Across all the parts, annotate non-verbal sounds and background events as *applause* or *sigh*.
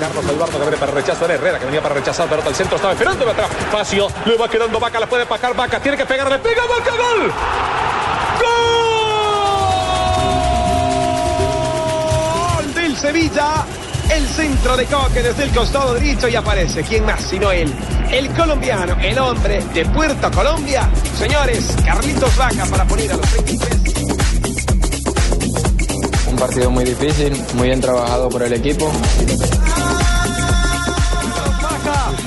Carlos Eduardo que viene para rechazo era Herrera que venía para rechazar pelota al centro estaba esperando atrás Facio le va quedando Vaca la puede pagar Vaca tiene que pegarle pega Vaca gol Gol del Sevilla. El centro de Coque desde el costado derecho y aparece. ¿Quién más sino él? El colombiano, el hombre de Puerto Colombia. Señores, Carlitos Vaca para poner a los 23. Un partido muy difícil, muy bien trabajado por el equipo.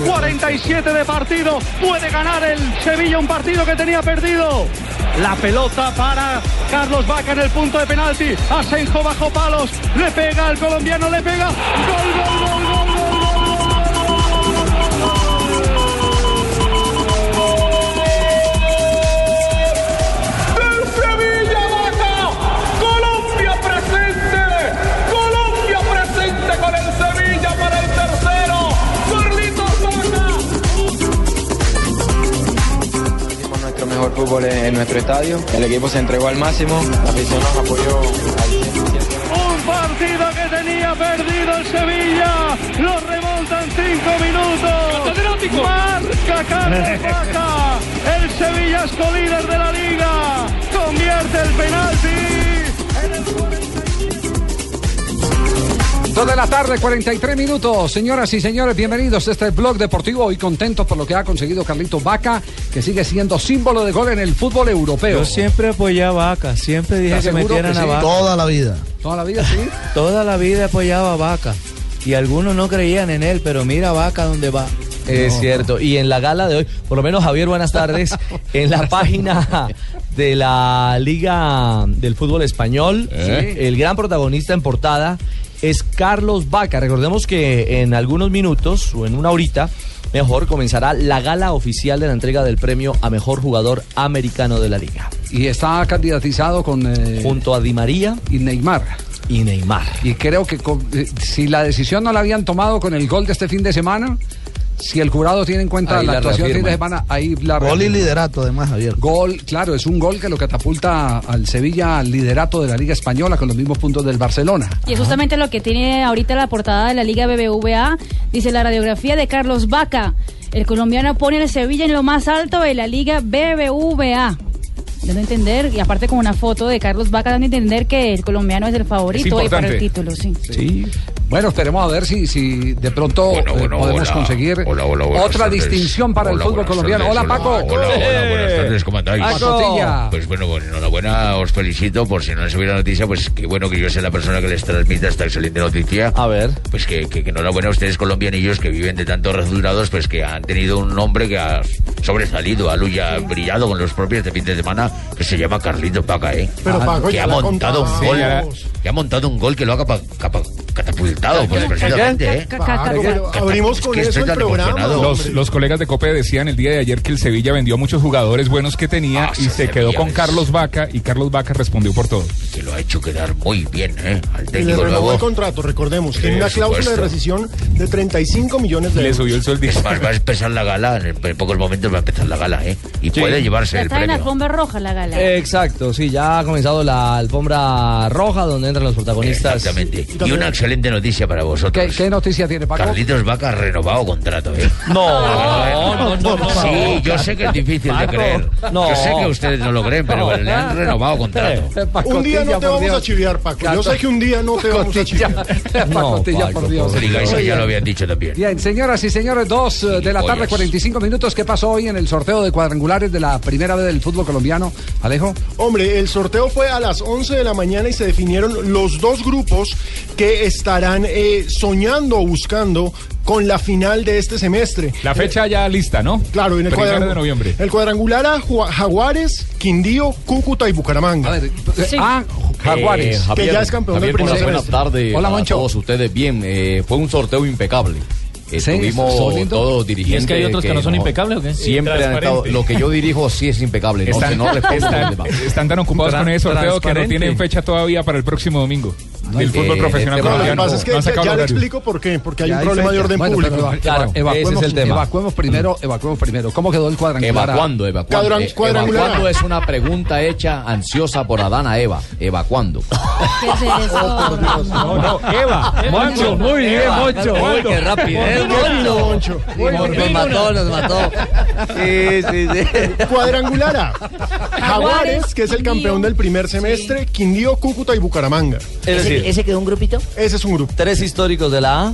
47 de partido. Puede ganar el Sevilla un partido que tenía perdido. La pelota para Carlos Vaca en el punto de penalti. Asenjo bajo palos. Le pega al colombiano, le pega. Gol, gol, gol, mejor fútbol en, en nuestro estadio. El equipo se entregó al máximo. La afición nos apoyó al 100%. Un partido que tenía perdido el Sevilla. Lo remontan cinco minutos. Marca Carlos *laughs* Vaca. El Sevilla es colíder de la liga. Convierte el penalti. En el 47. Dos de la tarde, 43 minutos. Señoras y señores, bienvenidos a este blog deportivo. Hoy contentos por lo que ha conseguido Carlitos Vaca, que sigue siendo símbolo de gol en el fútbol europeo. Yo siempre apoyé a Vaca, siempre dije ¿Estás que metieran que a sí? Vaca. Toda la vida. Toda la vida, sí. *laughs* Toda la vida apoyaba a Vaca. Y algunos no creían en él, pero mira Vaca dónde va. Es cierto. Y en la gala de hoy, por lo menos Javier, buenas tardes. *laughs* en la página de la Liga del Fútbol Español, el gran protagonista en portada es Carlos Vaca. Recordemos que en algunos minutos o en una horita, mejor, comenzará la gala oficial de la entrega del premio a mejor jugador americano de la liga. Y está candidatizado con eh, Junto a Di María y Neymar. y Neymar. Y creo que con- eh, si la decisión no la habían tomado con el gol de este fin de semana, si el jurado tiene en cuenta Ahí la la actuación del fin de reafirman. semana, ahí la Gol y liderato, además, Javier. Gol, claro, es un gol que lo catapulta al Sevilla al liderato de la Liga Española con los mismos puntos del Barcelona. Y es justamente lo que tiene ahorita la portada de la Liga BBVA. Dice la radiografía de Carlos Vaca. El colombiano pone al Sevilla en lo más alto de la Liga BBVA. Dando a entender, y aparte con una foto de Carlos Vaca, dando a entender que el colombiano es el favorito hoy para el título, sí. Sí. Bueno, esperemos a ver si, si de pronto eh, podemos hola. conseguir Hola, hola, buenas otra tardes. distinción para Hola, el fútbol colombiano. tardes. Hola, Paco. Hola, hola, buenas tardes, ¿cómo andáis? Pacotilla. Pues bueno, bueno, enhorabuena, os felicito por si no les hubiera noticia, pues qué bueno que yo sea la persona que les transmita esta excelente noticia. A ver. Pues que, que, que enhorabuena a ustedes colombianillos que viven de tantos resultados, pues que han tenido un nombre que ha sobresalido, ha luya, brillado con los propios de fin de semana, que se llama Carlito Paca, ¿eh? Pero, Paco, que ya ha montado un gol, que ha montado un gol que lo ha capa- capa- catapultado, pues precisamente, ¿eh? Abrimos Es con que eso el programa. Los, los colegas de COPE decían el día de ayer que el Sevilla vendió muchos jugadores buenos que tenía Ah, y se quedó con Carlos Vaca y Carlos Vaca respondió por todo. que lo ha hecho quedar muy bien, ¿eh? Al Y le renovó el contrato, recordemos. Tiene una cláusula de rescisión de 35 millones de Le euros. subió el sueldo. Va a empezar la gala, en, en pocos momentos va a empezar la gala, ¿eh? Y Sí. puede llevarse Ya el está en la premio. alfombra roja la gala. Exacto, sí, ya ha comenzado la alfombra roja donde entran los protagonistas. Exactamente. Y una excelente noticia para vosotros. ¿Qué, qué noticia tiene Paco? Carlitos Vaca ha renovado contrato, ¿eh? No, *laughs* no, no, no. Sí, yo sé que es difícil de creer. no. Yo sé que ustedes no lo creen, pero le han renovado contrato. Un día no te vamos a chiviar, Paco. Yo sé que un día no te vamos a chiviar. *laughs* Pacotilla, por Dios. Eso ya lo habían dicho también. Bien, señoras y señores, dos eh, de la tarde, Pollos. 45 minutos. ¿Qué pasó hoy en el sorteo de cuadrangulares de la primera vez del fútbol colombiano? Alejo. Hombre, el sorteo fue a las 11 de la mañana y se definieron los dos grupos que estarán eh, soñando o buscando con la final de este semestre. La fecha ya lista, ¿no? Claro, en el cuadrangular de noviembre. El cuadrangular a Jaguares, Quindío, Cúcuta y Bucaramanga. A ver, ah, Jaguares. Eh, que ya es campeón del primer Buenas semestre. tardes Hola, a todos ustedes. Bien, eh, fue un sorteo impecable. Estuvimos lindo. todos dirigentes. ¿Y es que hay otros que no son impecables o qué? Siempre han estado. Lo que yo dirijo sí es impecable. No, Están, no respondo están- tan ocupados con ese sorteo que no tienen fecha todavía para el próximo domingo. Del fútbol eh, profesional No, lo que pasa es que ya, ya le explico por qué. Porque hay Ya un problema de orden Bueno, público. eva- Claro, ese evacuemos, es el tema. evacuemos primero, evacuemos primero. ¿Cómo quedó el cuadrangular? Evacuando, evacuando. Cuadran- Eh, cuadrangular. evacuando es una pregunta hecha ansiosa por Adán a Eva. Evacuando. *laughs* ¿Qué es eso? No, no, Eva. Moncho, muy bien, Moncho. Uy, qué rapidez, Qué Moncho. Nos mató, nos mató. Sí, sí, sí. Cuadrangular A. Jaguares, que es el campeón del primer semestre, Quindío, Cúcuta y Bucaramanga. Es decir, quedó un grupito? Ese es un grupo. tres históricos de la A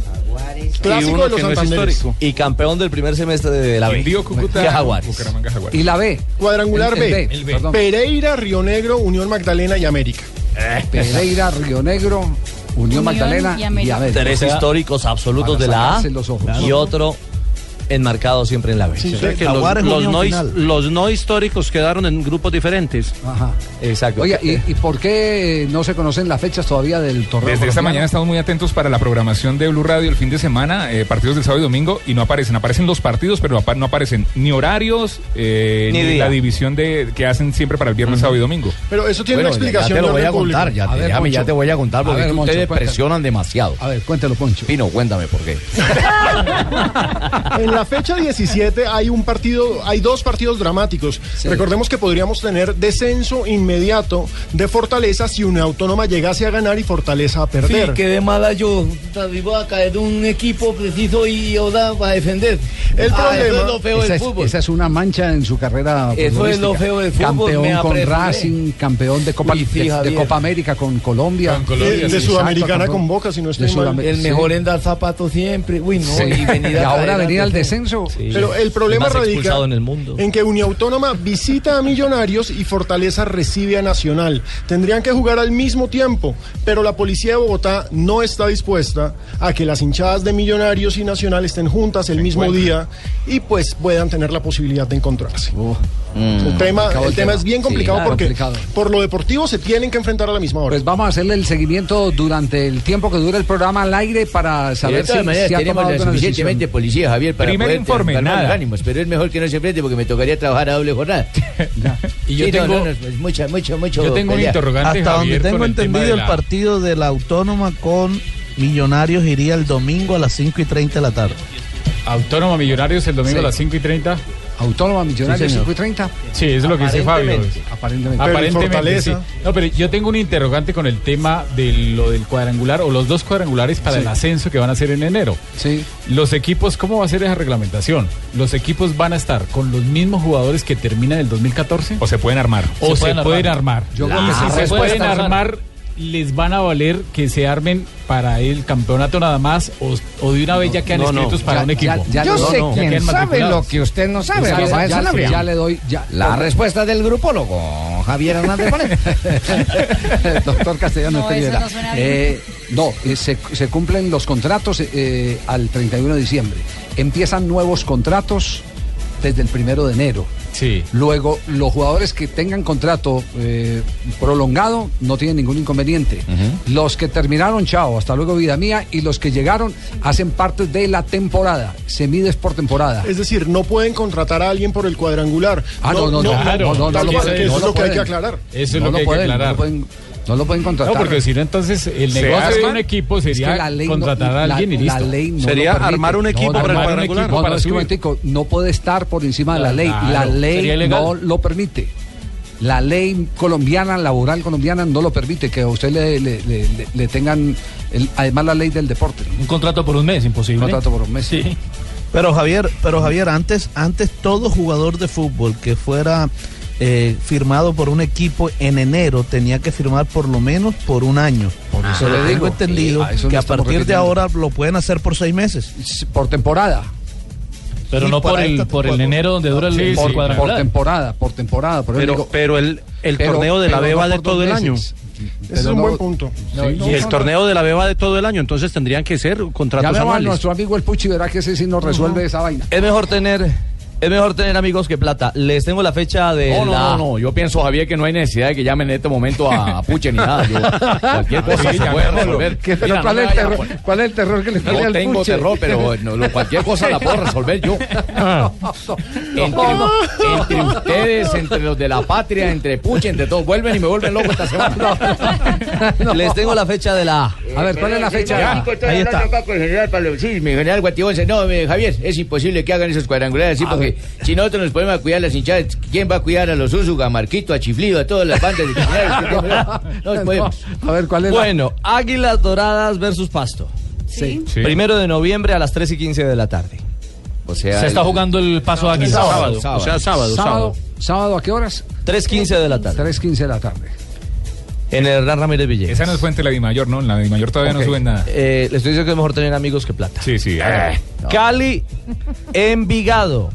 Clásico de los Santanderes. y campeón del primer semestre de la B. Quindío, Cúcuta, Que Jaguares. Bucaramanga, Jaguares. Y la B. Cuadrangular El- el B. B, el B, perdón. Pereira, Río Negro, Unión Magdalena y América. Pereira, Río Negro, Unión, Unión Magdalena y y América. Tres O sea, históricos absolutos de la A sacarse los ojos. y otro enmarcado siempre en la B. Sí, O sea sí. que los, no, los históricos quedaron en grupos diferentes. Ajá. Exacto. Oye, ¿y, y por qué no se conocen las fechas todavía del torneo? Desde esta mañana estamos muy atentos para la programación de Blue Radio el fin de semana, eh, partidos del sábado y domingo, y no aparecen. Aparecen los partidos, pero no aparecen ni horarios, eh, Ni la división de que hacen siempre para el viernes, sábado y domingo. Pero eso tiene Bueno, una explicación ya te lo voy a público. contar. Ya, A ver, déjame, ya Moncho. te voy a contar A porque ver, es que Moncho, ustedes cuéntame. presionan demasiado. A ver, cuéntelo, Poncho. Pino, cuéntame por qué. *laughs* *laughs* La fecha 17 hay un partido, hay dos partidos dramáticos. Recordemos que podríamos tener descenso inmediato de Fortaleza si una autónoma llegase a ganar y Fortaleza a perder. Sí, quedé mala yo. David voy a caer de un equipo preciso y ahora va a defender. El Ah, problema- eso es lo feo Esa del es, fútbol. esa es una mancha en su carrera. Eso es lo feo del fútbol, Campeón con. Racing, campeón de Copa, Uy, sí, de- de. Copa América con Colombia. De- de Sudamericana con Boca, si no De estoy mal. El sí. mejor en dar zapatos siempre. Uy, no. Sí. Y, venir Y a ahora venir al antes. Descenso. Pero el problema radica en el mundo. en que Uniautónoma visita a Millonarios y Fortaleza recibe a Nacional. Tendrían que jugar al mismo tiempo, pero la policía de Bogotá no está dispuesta a que las hinchadas de Millonarios y Nacional estén juntas el mismo día y pues puedan tener la posibilidad de encontrarse. El tema, el tema tema. es bien Sí, complicado claro, porque complicado. por lo deportivo se tienen que enfrentar a la misma hora. Pues vamos a hacerle el seguimiento durante el tiempo que dura el programa al aire para saber si, maneras, si ha tenemos tomado suficientemente decisión. policía, Javier, para Primer poder informe, calmar nada. los ánimos, pero es mejor que no se enfrente porque me tocaría trabajar a doble jornada. *laughs* Y yo Sí, tengo- no, no, mucha, mucho, mucho Yo tengo un interrogante, Hasta Javier, donde tengo el entendido, el partido de la Autónoma con Millonarios iría el domingo a las 5 y 30 de la tarde. Autónoma Millonarios el domingo Sí. a las 5 y 30. Autónoma Millonarios Sí, señor. 5 y 30. Sí, eso es lo que dice Fabio. Aparentemente. Aparentemente. Sí. No, pero yo tengo un interrogante con el tema de lo del cuadrangular o los dos cuadrangulares para Sí. el ascenso que van a hacer en enero. Sí. Los equipos, ¿cómo va a ser esa reglamentación? ¿Los equipos van a estar con los mismos jugadores que terminan el 2014? O se pueden armar. ¿O se, pueden pueden armar? Yo creo que si se pueden armar, ¿les van a valer que se armen para el campeonato nada más o, o de una vez ya quedan no, no. inscritos para Ya- un equipo? ya- ya Yo sé quién sabe lo que usted no sabe, Ya, le doy. Ya, La respuesta del grupólogo, Javier Hernández. *laughs* Doctor Castellano No. Eh, no, eh, se, se cumplen los contratos eh, al 31 de diciembre. Empiezan nuevos contratos desde el primero de enero. Sí. Luego, los jugadores que tengan contrato eh, prolongado no tienen ningún inconveniente. Los que terminaron, chao, hasta luego, vida mía. Y los que llegaron hacen parte de la temporada. Se mide por temporada. Es decir, no pueden contratar a alguien por el cuadrangular. Ah, no, no, no, Claro, no, no, no, tal lo cual, pueden, que eso no es lo que hay que pueden. aclarar. Eso es No lo que hay pueden, que no aclarar. No lo pueden contratar. No, porque si no, entonces el ¿Se negocio de un equipo sería Es que la ley no- contratar a la- alguien y la listo. ley no Sería armar un equipo no, para un equipo para no, es que no puede estar por encima de la ley. La Claro, ley sería ilegal. no lo permite. la ley colombiana, laboral colombiana, no lo permite que a usted le, le- le- le- le tengan, el- además la ley del deporte. Un contrato por un mes, imposible. Un contrato por un mes. Sí. Pero Javier, pero Javier, antes, antes todo jugador de fútbol que fuera eh, firmado por un equipo en enero tenía que firmar por lo menos por un año. Por eso le digo. entendido Sí, a eso que a partir de ahora lo pueden hacer por seis meses. Por temporada. Pero Sí, no por el, por el enero donde dura el, Sí, el sí, por, temporada, por temporada. por Pero- digo- pero el- el pero- torneo de la B no va por de todo el año. Ese es un no- buen punto. Sí, Y el torneo de la B va de todo el año, entonces tendrían que ser contratos Llamemos a anuales. nuestro amigo el Puchi, verá que ese sí nos resuelve esa vaina. Es mejor tener, es mejor tener amigos que plata. Les tengo la fecha de No, no, la... no, no. Yo pienso, Javier, que no hay necesidad de que llamen en este momento a, a *laughs* Puche ni nada. Yo- cualquier cosa Sí, se puede resolver. ¿qué- pero Mira, ¿cuál, no es el terror, poner- ¿Cuál es el terror que le tiene No al tengo Puche? terror, pero *laughs* no, lo- cualquier cosa la puedo resolver yo. Entre, entre ustedes, entre los de la patria, entre Puche, entre todos, vuelven y me vuelven loco esta semana. Les tengo la fecha de la A. Ver, ¿cuál es la fecha? Ya, Ahí está. Con el general Pablo- sí, mi general Guatibonce. No, Javier, es imposible que hagan esos cuadrangulares así, porque si nosotros nos ponemos a cuidar las hinchadas, ¿quién va a cuidar a los Úsuga, a Marquito, a Chiflido, a todas las bandas de? *laughs* No nos podemos. A ver, ¿cuál es la- Bueno, Águilas Doradas versus Pasto. Sí. Sí. Primero de noviembre a las 3 y 15 de la tarde. O sea, Se está jugando el paso aquí. sábado, O sea, sábado, sábado, sábado. sábado, ¿a qué horas? 3.15 de la tarde. 3.15 de la tarde. En el Hernán Ramírez Villegas. Esa no es fuente de la Dimayor, ¿no? En la Dimayor todavía no suben nada. Eh, les estoy diciendo que es mejor tener amigos que plata. Sí, sí. Cali, *laughs* Envigado.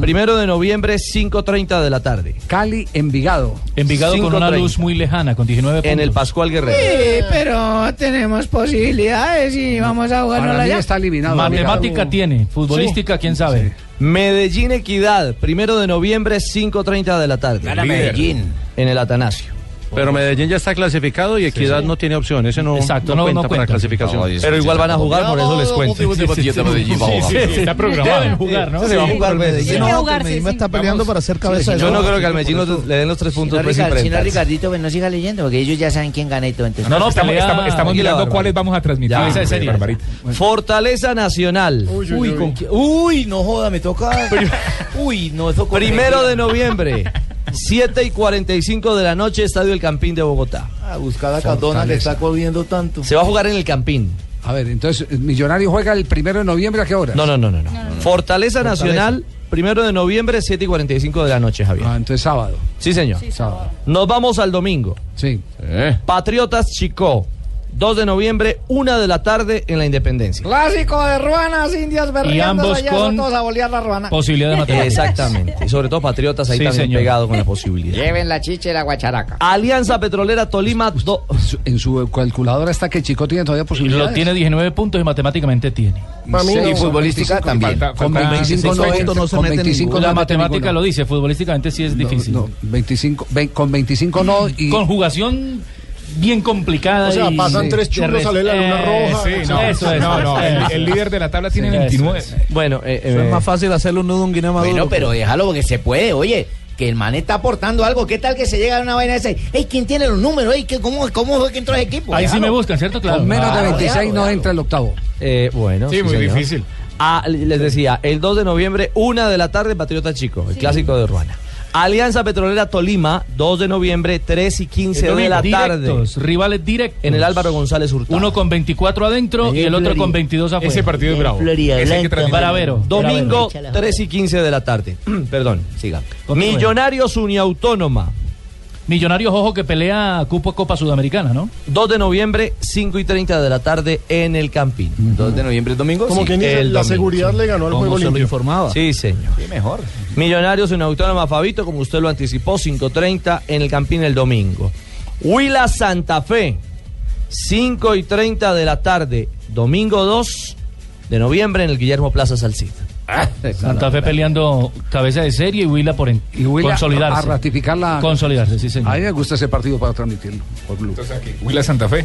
Primero de noviembre, 5.30 de la tarde. Cali, Envigado. Envigado con una 5:30. luz muy lejana, con 19 puntos. En el Pascual Guerrero. Sí, pero tenemos posibilidades y vamos a jugarnos Para mí allá. está eliminado. Matemática Envigado. tiene, futbolística, quién sabe. Medellín Equidad, primero de noviembre, 5.30 de la tarde. Gana. Medellín. En el Atanasio. Pero Medellín ya está clasificado y Equidad no tiene opción. Ese no, Exacto, no no- cuenta no para cuenta. clasificación. No, Pero igual van a jugar, por eso les cuento. Sí, sí, *laughs* está programado. Deben jugar, ¿no? Se va a jugar Medellín, Medellín. no, jugar, que sí, Medellín sí. está peleando para ser cabeza de Yo no creo que al Medellín no le den los tres puntos pues, si no, enfrentarse. Ricardito, pues no siga leyendo, porque ellos ya saben quién gana y todo. Entonces, No, no, estamos, mirando cuáles vamos a transmitir. Fortaleza Nacional. Uy, ¿con quién? Uy, no joda, me toca. Uy, no, eso con Primero de noviembre, *laughs* 7 y 45 de la noche, Estadio El Campín de Bogotá. A buscar a Cardona que está corriendo tanto. Se va a jugar en el Campín. A ver, entonces, Millonario juega el primero de noviembre, ¿a qué hora? No, no, no, no. no. Fortaleza Nacional, primero de noviembre, 7 y 45 de la noche, Javier. Ah, entonces sábado. Sí, señor. Sábado. Nos vamos al domingo. Sí. Patriotas Chico, 2 de noviembre, 1 de la tarde en la Independencia. Clásico de Ruanas, Indias Y ambos con todos a bolear la Ruana. posibilidad de matemáticas. Exactamente. Y sobre todo Patriotas ahí Sí, también señor. pegado con la posibilidad. Lleven la chicha y la guacharaca. Alianza Petrolera Tolima, do- En su calculadora está que Chico tiene todavía posibilidades. Lo tiene 19 puntos y matemáticamente tiene. Mí Sí, no. futbolística también. Falta- Con falta- 25 no, 16 entra, no se con mete 25 ninguno. no La matemática lo dice, futbolísticamente sí es No, difícil. no, 25, ve- con 25 no y Conjugación bien complicada. O sea, y- pasan tres de churros, sale la luna Eh, roja. sí, no, Eso eso es. No, no, el, el es. líder de la tabla tiene Sí, 29. eso Bueno, eh, Eso eh, es más fácil hacerle un nudo a un guineo maduro. Bueno, pero déjalo porque se puede, oye. Que el man está aportando algo. ¿Qué tal que se llega a una vaina esa? Ey, ¿quién tiene los números? Ey, ¿qué- ¿cómo, ¿Cómo fue que entró ese equipo? Ahí sí me buscan, ¿cierto? Claro. con menos de Claro, 26 déjalo, no entra el octavo. eh, bueno. Sí, muy señor. difícil. Ah, les decía, el 2 de noviembre, 1 de la tarde, Patriota Chico, el clásico de Ruana. Alianza Petrolera Tolima, 2 de noviembre, 3 y 15 de la tarde. Directos, rivales directos. En el Álvaro González Hurtado. Uno con 24 adentro y el otro con 22 afuera. Ese partido es bravo. Florida Ese hay que. Baravero. Domingo, Baravero. 3 y 15 de la tarde. *clears throat* Perdón, siga. Millonarios Uniautónoma, Millonarios, ojo, que pelea cupo Copa Sudamericana, ¿no? 2 de noviembre, 5 y 30 de la tarde en el Campín. 2 de noviembre, domingo. Como sí. quien dice, el la domingo, seguridad le ganó al Como juego se lo limpio. informaba. Sí, señor. Sí, mejor. Millonarios en Autónoma Fabito, como usted lo anticipó, 5.30 en el Campín el domingo. Huila Santa Fe, 5 y 30 de la tarde, domingo 2 de noviembre en el Guillermo Plaza *laughs* Salcid. Santa Fe peleando cabeza de serie y Huila por en- Y Huila consolidarse. a ratificar la... Consolidarse, sí, señor. A mí me gusta ese partido para transmitirlo por Blue. Entonces aquí, Huila Santa Fe.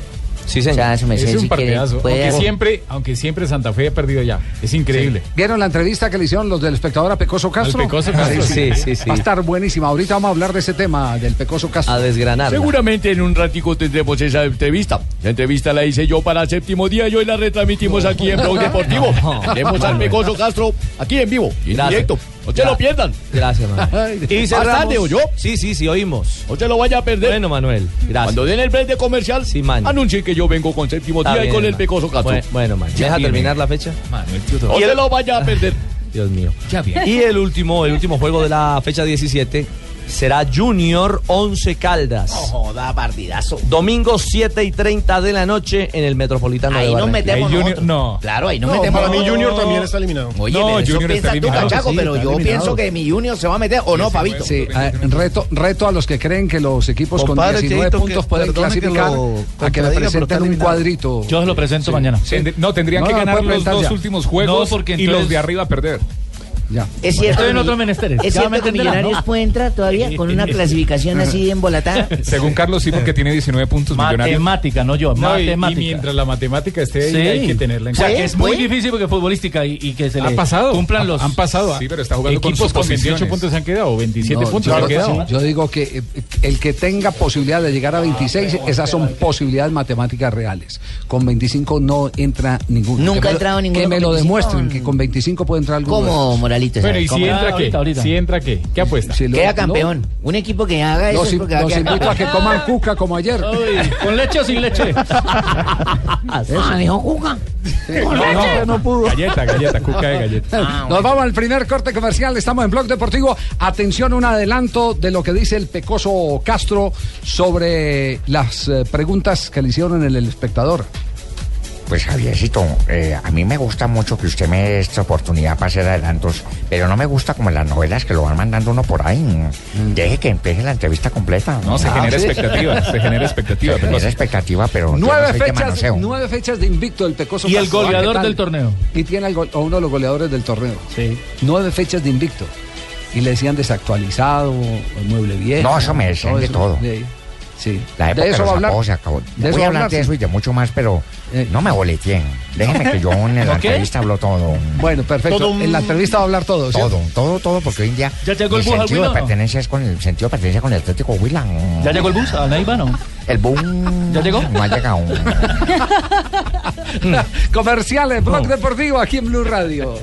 Sí, O sea, su merced, es un si partidazo. Aunque Siempre, aunque siempre Santa Fe ha perdido ya. Es increíble. ¿Vieron la entrevista que le hicieron los del espectador a Pecoso Castro? Pecoso Castro. Sí, sí, sí. Va a estar buenísima. Ahorita vamos a hablar de ese tema del Pecoso Castro. A desgranar. Seguramente en un ratico tendremos esa entrevista. La entrevista la hice yo para séptimo día y hoy la retransmitimos aquí en Blog Deportivo. Tenemos al Pecoso Castro aquí en vivo y en directo. Se lo pierdan. Gracias, Manuel. *laughs* Y Bastante, ¿oyó? Sí, sí, sí, oímos. Se lo vaya a perder. Bueno, Manuel, gracias. Cuando den el breve comercial, Sí, man. anuncien que yo vengo con séptimo Está día y bien, con el pecoso Castro. Bueno, bueno, man. Ya ¿Deja viene. terminar la fecha? No se lo vaya a *laughs* perder. Dios mío. Ya viene. Y el último, el último juego de la fecha 17 será Junior 11 Caldas. Joda, partidazo. Domingo 7 y 30 de la noche en el Metropolitano Ahí de nos Barranquilla. metemos nosotros. no. Claro, ahí nos No, metemos para mí. Junior también está eliminado. Oye, No, pero eso Junior está piensas tú, eliminado. Cachaco, Sí, pero yo eliminado. pienso que mi Junior se va a meter, ¿o no, Pavito? Sí, eh, reto, reto a los que creen que los equipos Compadre, con 19 Cheito, puntos que- pueden perdone que clasificar lo a que me presenten un cuadrito. Yo se lo presento mañana. No, tendrían No, que ganar los dos últimos juegos y los de arriba perder. Ya. Es cierto, Estoy en otros menesteres. es cierto que Millonarios ¿no? puede entrar todavía con una clasificación así embolatada. *laughs* Según Carlos, sí, porque tiene 19 puntos millonarios. Matemática, no yo, No, matemática. y mientras la matemática esté ahí, Sí. hay que tenerla en O sea, cuenta. Que es muy ¿Puede? difícil porque futbolística y, y que se Ha le pasado. cumplan Ha- los han pasado. Sí, pero está jugando con equipos sus con 28 posiciones. puntos se han quedado, o 27 No, puntos yo, se han quedado. yo digo que eh, el que tenga posibilidad de llegar a 26, esas son posibilidades matemáticas reales. Con 25 no entra ninguno. Nunca ha entrado ninguno Que me lo 25. demuestren, que con 25 puede entrar alguno. ¿Cómo, esos. Bueno, ¿y si entra qué? Ahorita, ahorita. ¿Si entra qué? ¿Qué apuesta? Si lo- Queda no, campeón. Un equipo que haga eso Los, es porque va a los quedar invito a que campeón. coman cuca como ayer. ¿Con leche o sin leche? *laughs* Ah, dijo Cuca. No, no, no pudo. Galleta, galleta, cuca de galleta. *laughs* Nos vamos al primer corte comercial. Estamos en Blog Deportivo. Atención, un adelanto de lo que dice el pecoso Castro sobre las eh, preguntas que le hicieron en el espectador. Pues Javiercito, eh, a mí me gusta mucho que usted me dé esta oportunidad para hacer adelantos, pero no me gusta como en las novelas que lo van mandando uno por ahí. Deje que empiece la entrevista completa. No, se Ah, genera sí. expectativa, se genera expectativa. Se genera expectativa, pero no Nueve de fechas, manoseo. nueve fechas de invicto del pecoso Y el Castro. ¿Ah, goleador del torneo. Y tiene a uno de los goleadores del torneo. Sí. Nueve fechas de invicto. Y le decían desactualizado, mueble viejo. No, eso me decían de todo. De- sí. La época de de eso los va a hablar. se acabó. De eso Voy a hablar de eso y de mucho más, pero Eh. no me boleteen. Déjeme que yo en *laughs* la entrevista hablo todo. Bueno, perfecto. Todo un- En la entrevista va a hablar todo. ¿sí? Todo, todo, todo, porque hoy en día ¿Ya llegó el bus al sentido de Huila o no? pertenencia es con el sentido de pertenencia con el Atlético Huila. ¿Ya llegó el bus a Neiva, no? El boom. ¿Ya llegó? No ha llegado. *laughs* *laughs* Comerciales, Blog Deportivo aquí en Blue Radio.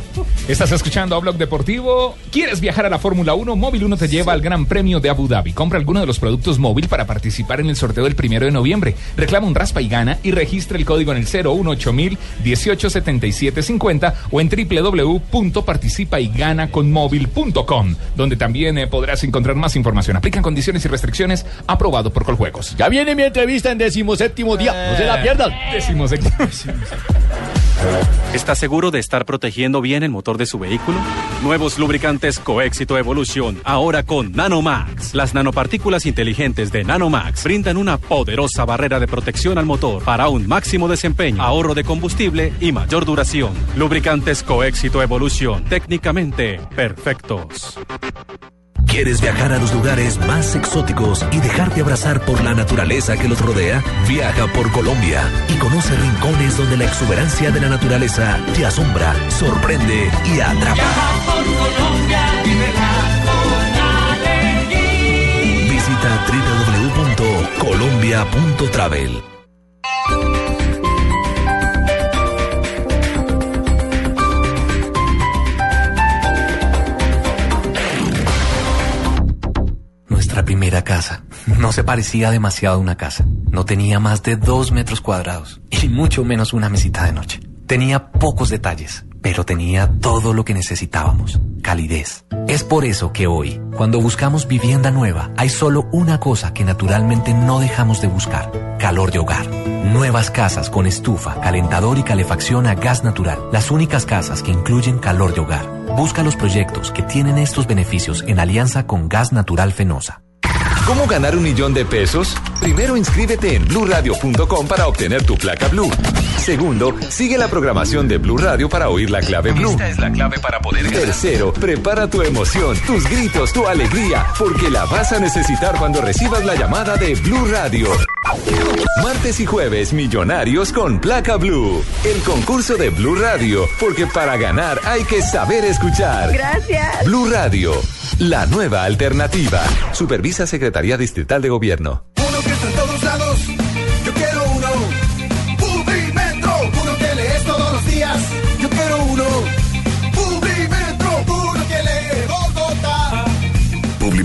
Estás escuchando a Blog Deportivo. ¿Quieres viajar a la Fórmula 1? Móvil 1 te lleva al Gran Premio de Abu Dhabi. Compra alguno de los productos móvil para participar en el sorteo del primero de noviembre. Reclama un raspa y gana y registra el código en el 018000 187750 o en www.participayganaconmóvil.com, donde también eh, podrás encontrar más información. Aplican condiciones y restricciones. Aprobado por Coljuegos. Ya viene mi entrevista en decimoséptimo día. No se la pierdan. Decimos *laughs* ¿Está seguro de estar protegiendo bien el motor de su vehículo? Nuevos lubricantes Coéxito Evolution, ahora con Nanomax. Las nanopartículas inteligentes de Nanomax brindan una poderosa barrera de protección al motor para un máximo desempeño, ahorro de combustible y mayor duración. Lubricantes Coéxito Evolution, técnicamente perfectos. ¿Quieres viajar a los lugares más exóticos y dejarte abrazar por la naturaleza que los rodea? Viaja por Colombia y conoce rincones donde la exuberancia de la naturaleza te asombra, sorprende y atrapa. Visita www.colombia.travel. Nuestra primera casa. No se parecía demasiado a una casa. No tenía más de dos metros cuadrados y mucho menos una mesita de noche. Tenía pocos detalles, pero tenía todo lo que necesitábamos. Calidez. Es por eso que hoy, cuando buscamos vivienda nueva, hay solo una cosa que naturalmente no dejamos de buscar. Calor de hogar. Nuevas casas con estufa, calentador y calefacción a gas natural. Las únicas casas que incluyen calor de hogar. Busca los proyectos que tienen estos beneficios en alianza con Gas Natural Fenosa. ¿Cómo ganar un millón de pesos? Primero inscríbete en bluradio.com para obtener tu placa Blue. Segundo, sigue la programación de Blue Radio para oír la clave Blue. Esta es la clave para poder ganar. Tercero, prepara tu emoción, tus gritos, tu alegría, porque la vas a necesitar cuando recibas la llamada de Blue Radio. Martes y jueves, millonarios con placa Blue. El concurso de Blue Radio, porque para ganar hay que saber escuchar. Gracias. Blue Radio, la nueva alternativa. Supervisa Secretaría Distrital de Gobierno.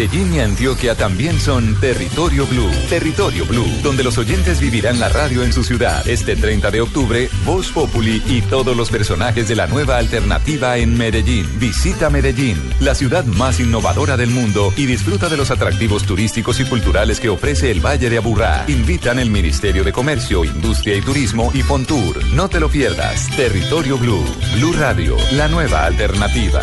Medellín y Antioquia también son Territorio Blue. Territorio Blue, donde los oyentes vivirán la radio en su ciudad. Este 30 de octubre, Voz Populi y todos los personajes de la nueva alternativa en Medellín. Visita Medellín, la ciudad más innovadora del mundo y disfruta de los atractivos turísticos y culturales que ofrece el Valle de Aburrá. Invitan el Ministerio de Comercio, Industria y Turismo y Fontour. No te lo pierdas. Territorio Blue. Blue Radio, la nueva alternativa.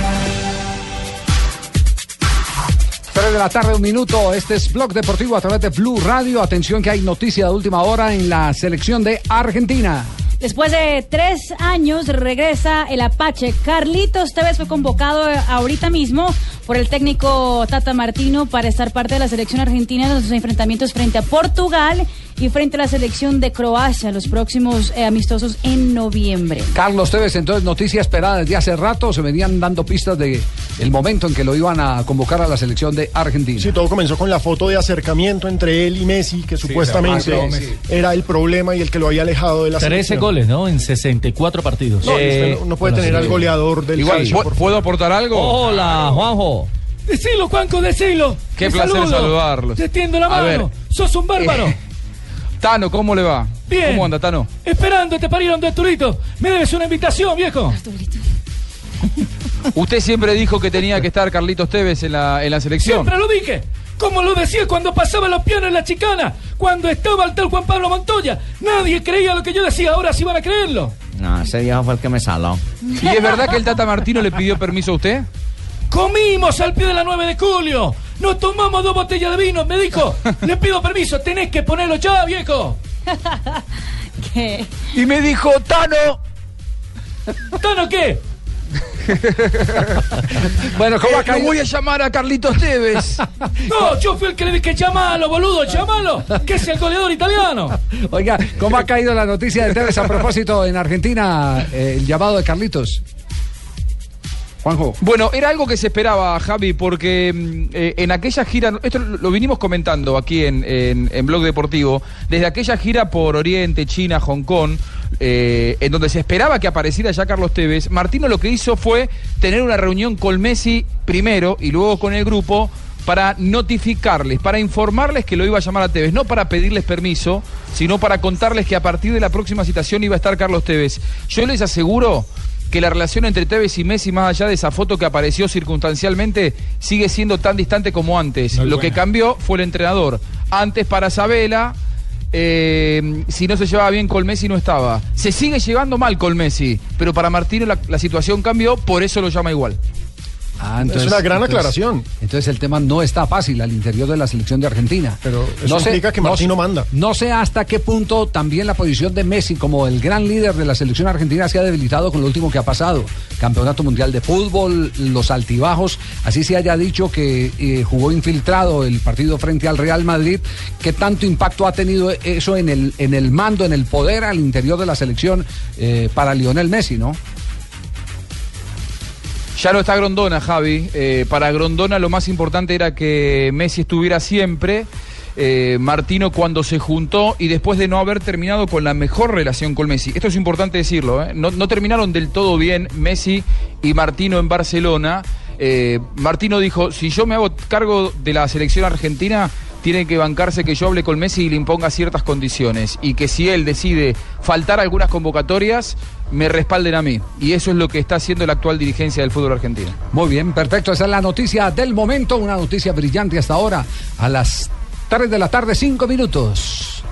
3 de la tarde, un minuto. Este es Blog Deportivo a través de Blue Radio. Atención que hay noticia de última hora en la selección de Argentina. Después de tres años regresa el Apache. Carlitos Tevez fue convocado eh, ahorita mismo por el técnico Tata Martino para estar parte de la selección argentina en los enfrentamientos frente a Portugal y frente a la selección de Croacia, los próximos eh, amistosos en noviembre. Carlos Tevez, entonces noticia esperada desde hace rato, se venían dando pistas de el momento en que lo iban a convocar a la selección de Argentina. Sí, todo comenzó con la foto de acercamiento entre él y Messi, que supuestamente era el problema y el que lo había alejado de la 13 selección. goles, ¿no? En 64 partidos. No, y usted no- no puede tener al goleador del Igual, calcio, ¿puedo aportar algo? Hola, Juanjo. Decilo, Juanco, decilo. Qué Te placer saludo. saludarlos. Te tiendo la A mano. ver. Sos un bárbaro. Eh, Tano, ¿cómo le va? Bien. ¿Cómo anda, Tano? Esperando, te parieron de Arturito. Me debes una invitación, viejo. Usted siempre dijo que tenía que estar Carlitos Tevez en la, en la selección. Siempre lo dije. Como lo decía cuando pasaba los pianos en la chicana, cuando estaba el tal Juan Pablo Montoya. Nadie creía lo que yo decía, ahora sí van a creerlo. No, ese viejo fue el que me saló. ¿Y es verdad que el Tata Martino le pidió permiso a usted? Comimos al pie de la 9 de julio. Nos tomamos dos botellas de vino. Me dijo, *laughs* le pido permiso, tenés que ponerlo ya, viejo. *laughs* ¿Qué? Y me dijo, Tano. ¿Tano qué? *laughs* bueno, ¿cómo acá? voy a llamar a Carlitos Tevez. No, yo fui el que le dije, llamalo, boludo, llamalo, que es el goleador italiano. Oiga, ¿cómo ha caído la noticia de Tevez a propósito en Argentina, eh, el llamado de Carlitos? Juanjo. Bueno, era algo que se esperaba, Javi, porque mm, eh, en aquella gira, esto lo vinimos comentando aquí en, en, en Blog Deportivo, desde aquella gira por Oriente, China, Hong Kong, eh, en donde se esperaba que apareciera ya Carlos Tevez, Martino lo que hizo fue tener una reunión con Messi primero y luego con el grupo para notificarles, para informarles que lo iba a llamar a Tevez, no para pedirles permiso, sino para contarles que a partir de la próxima citación iba a estar Carlos Tevez. Yo les aseguro que la relación entre Tevez y Messi, más allá de esa foto que apareció circunstancialmente, sigue siendo tan distante como antes. Lo que cambió fue el entrenador. Antes para Sabela, eh, si no se llevaba bien con Messi no estaba. Se sigue llevando mal con Messi, pero para Martino la, la situación cambió, por eso lo llama igual. Ah, Es una gran aclaración. Entonces el tema no está fácil al interior de la selección de Argentina. Pero eso implica que Martino no, manda. No sé hasta qué punto también la posición de Messi como el gran líder de la selección argentina se ha debilitado con lo último que ha pasado. Campeonato Mundial de Fútbol, los altibajos, así se haya dicho que eh, jugó infiltrado el partido frente al Real Madrid. ¿Qué tanto impacto ha tenido eso en el, en el mando, en el poder al interior de la selección eh, para Lionel Messi, no? Ya no está Grondona, Javi. Eh, para Grondona lo más importante era que Messi estuviera siempre. Eh, Martino cuando se juntó y después de no haber terminado con la mejor relación con Messi. Esto es importante decirlo. ¿eh? No, terminaron del todo bien Messi y Martino en Barcelona. Eh, Martino dijo, si yo me hago cargo de la selección argentina, tiene que bancarse que yo hable con Messi y le imponga ciertas condiciones. Y que si él decide faltar a algunas convocatorias, me respalden a mí. Y eso es lo que está haciendo la actual dirigencia del fútbol argentino. Muy bien, perfecto. Esa es la noticia del momento, una noticia brillante hasta ahora, a las 3 de la tarde, 5 minutos.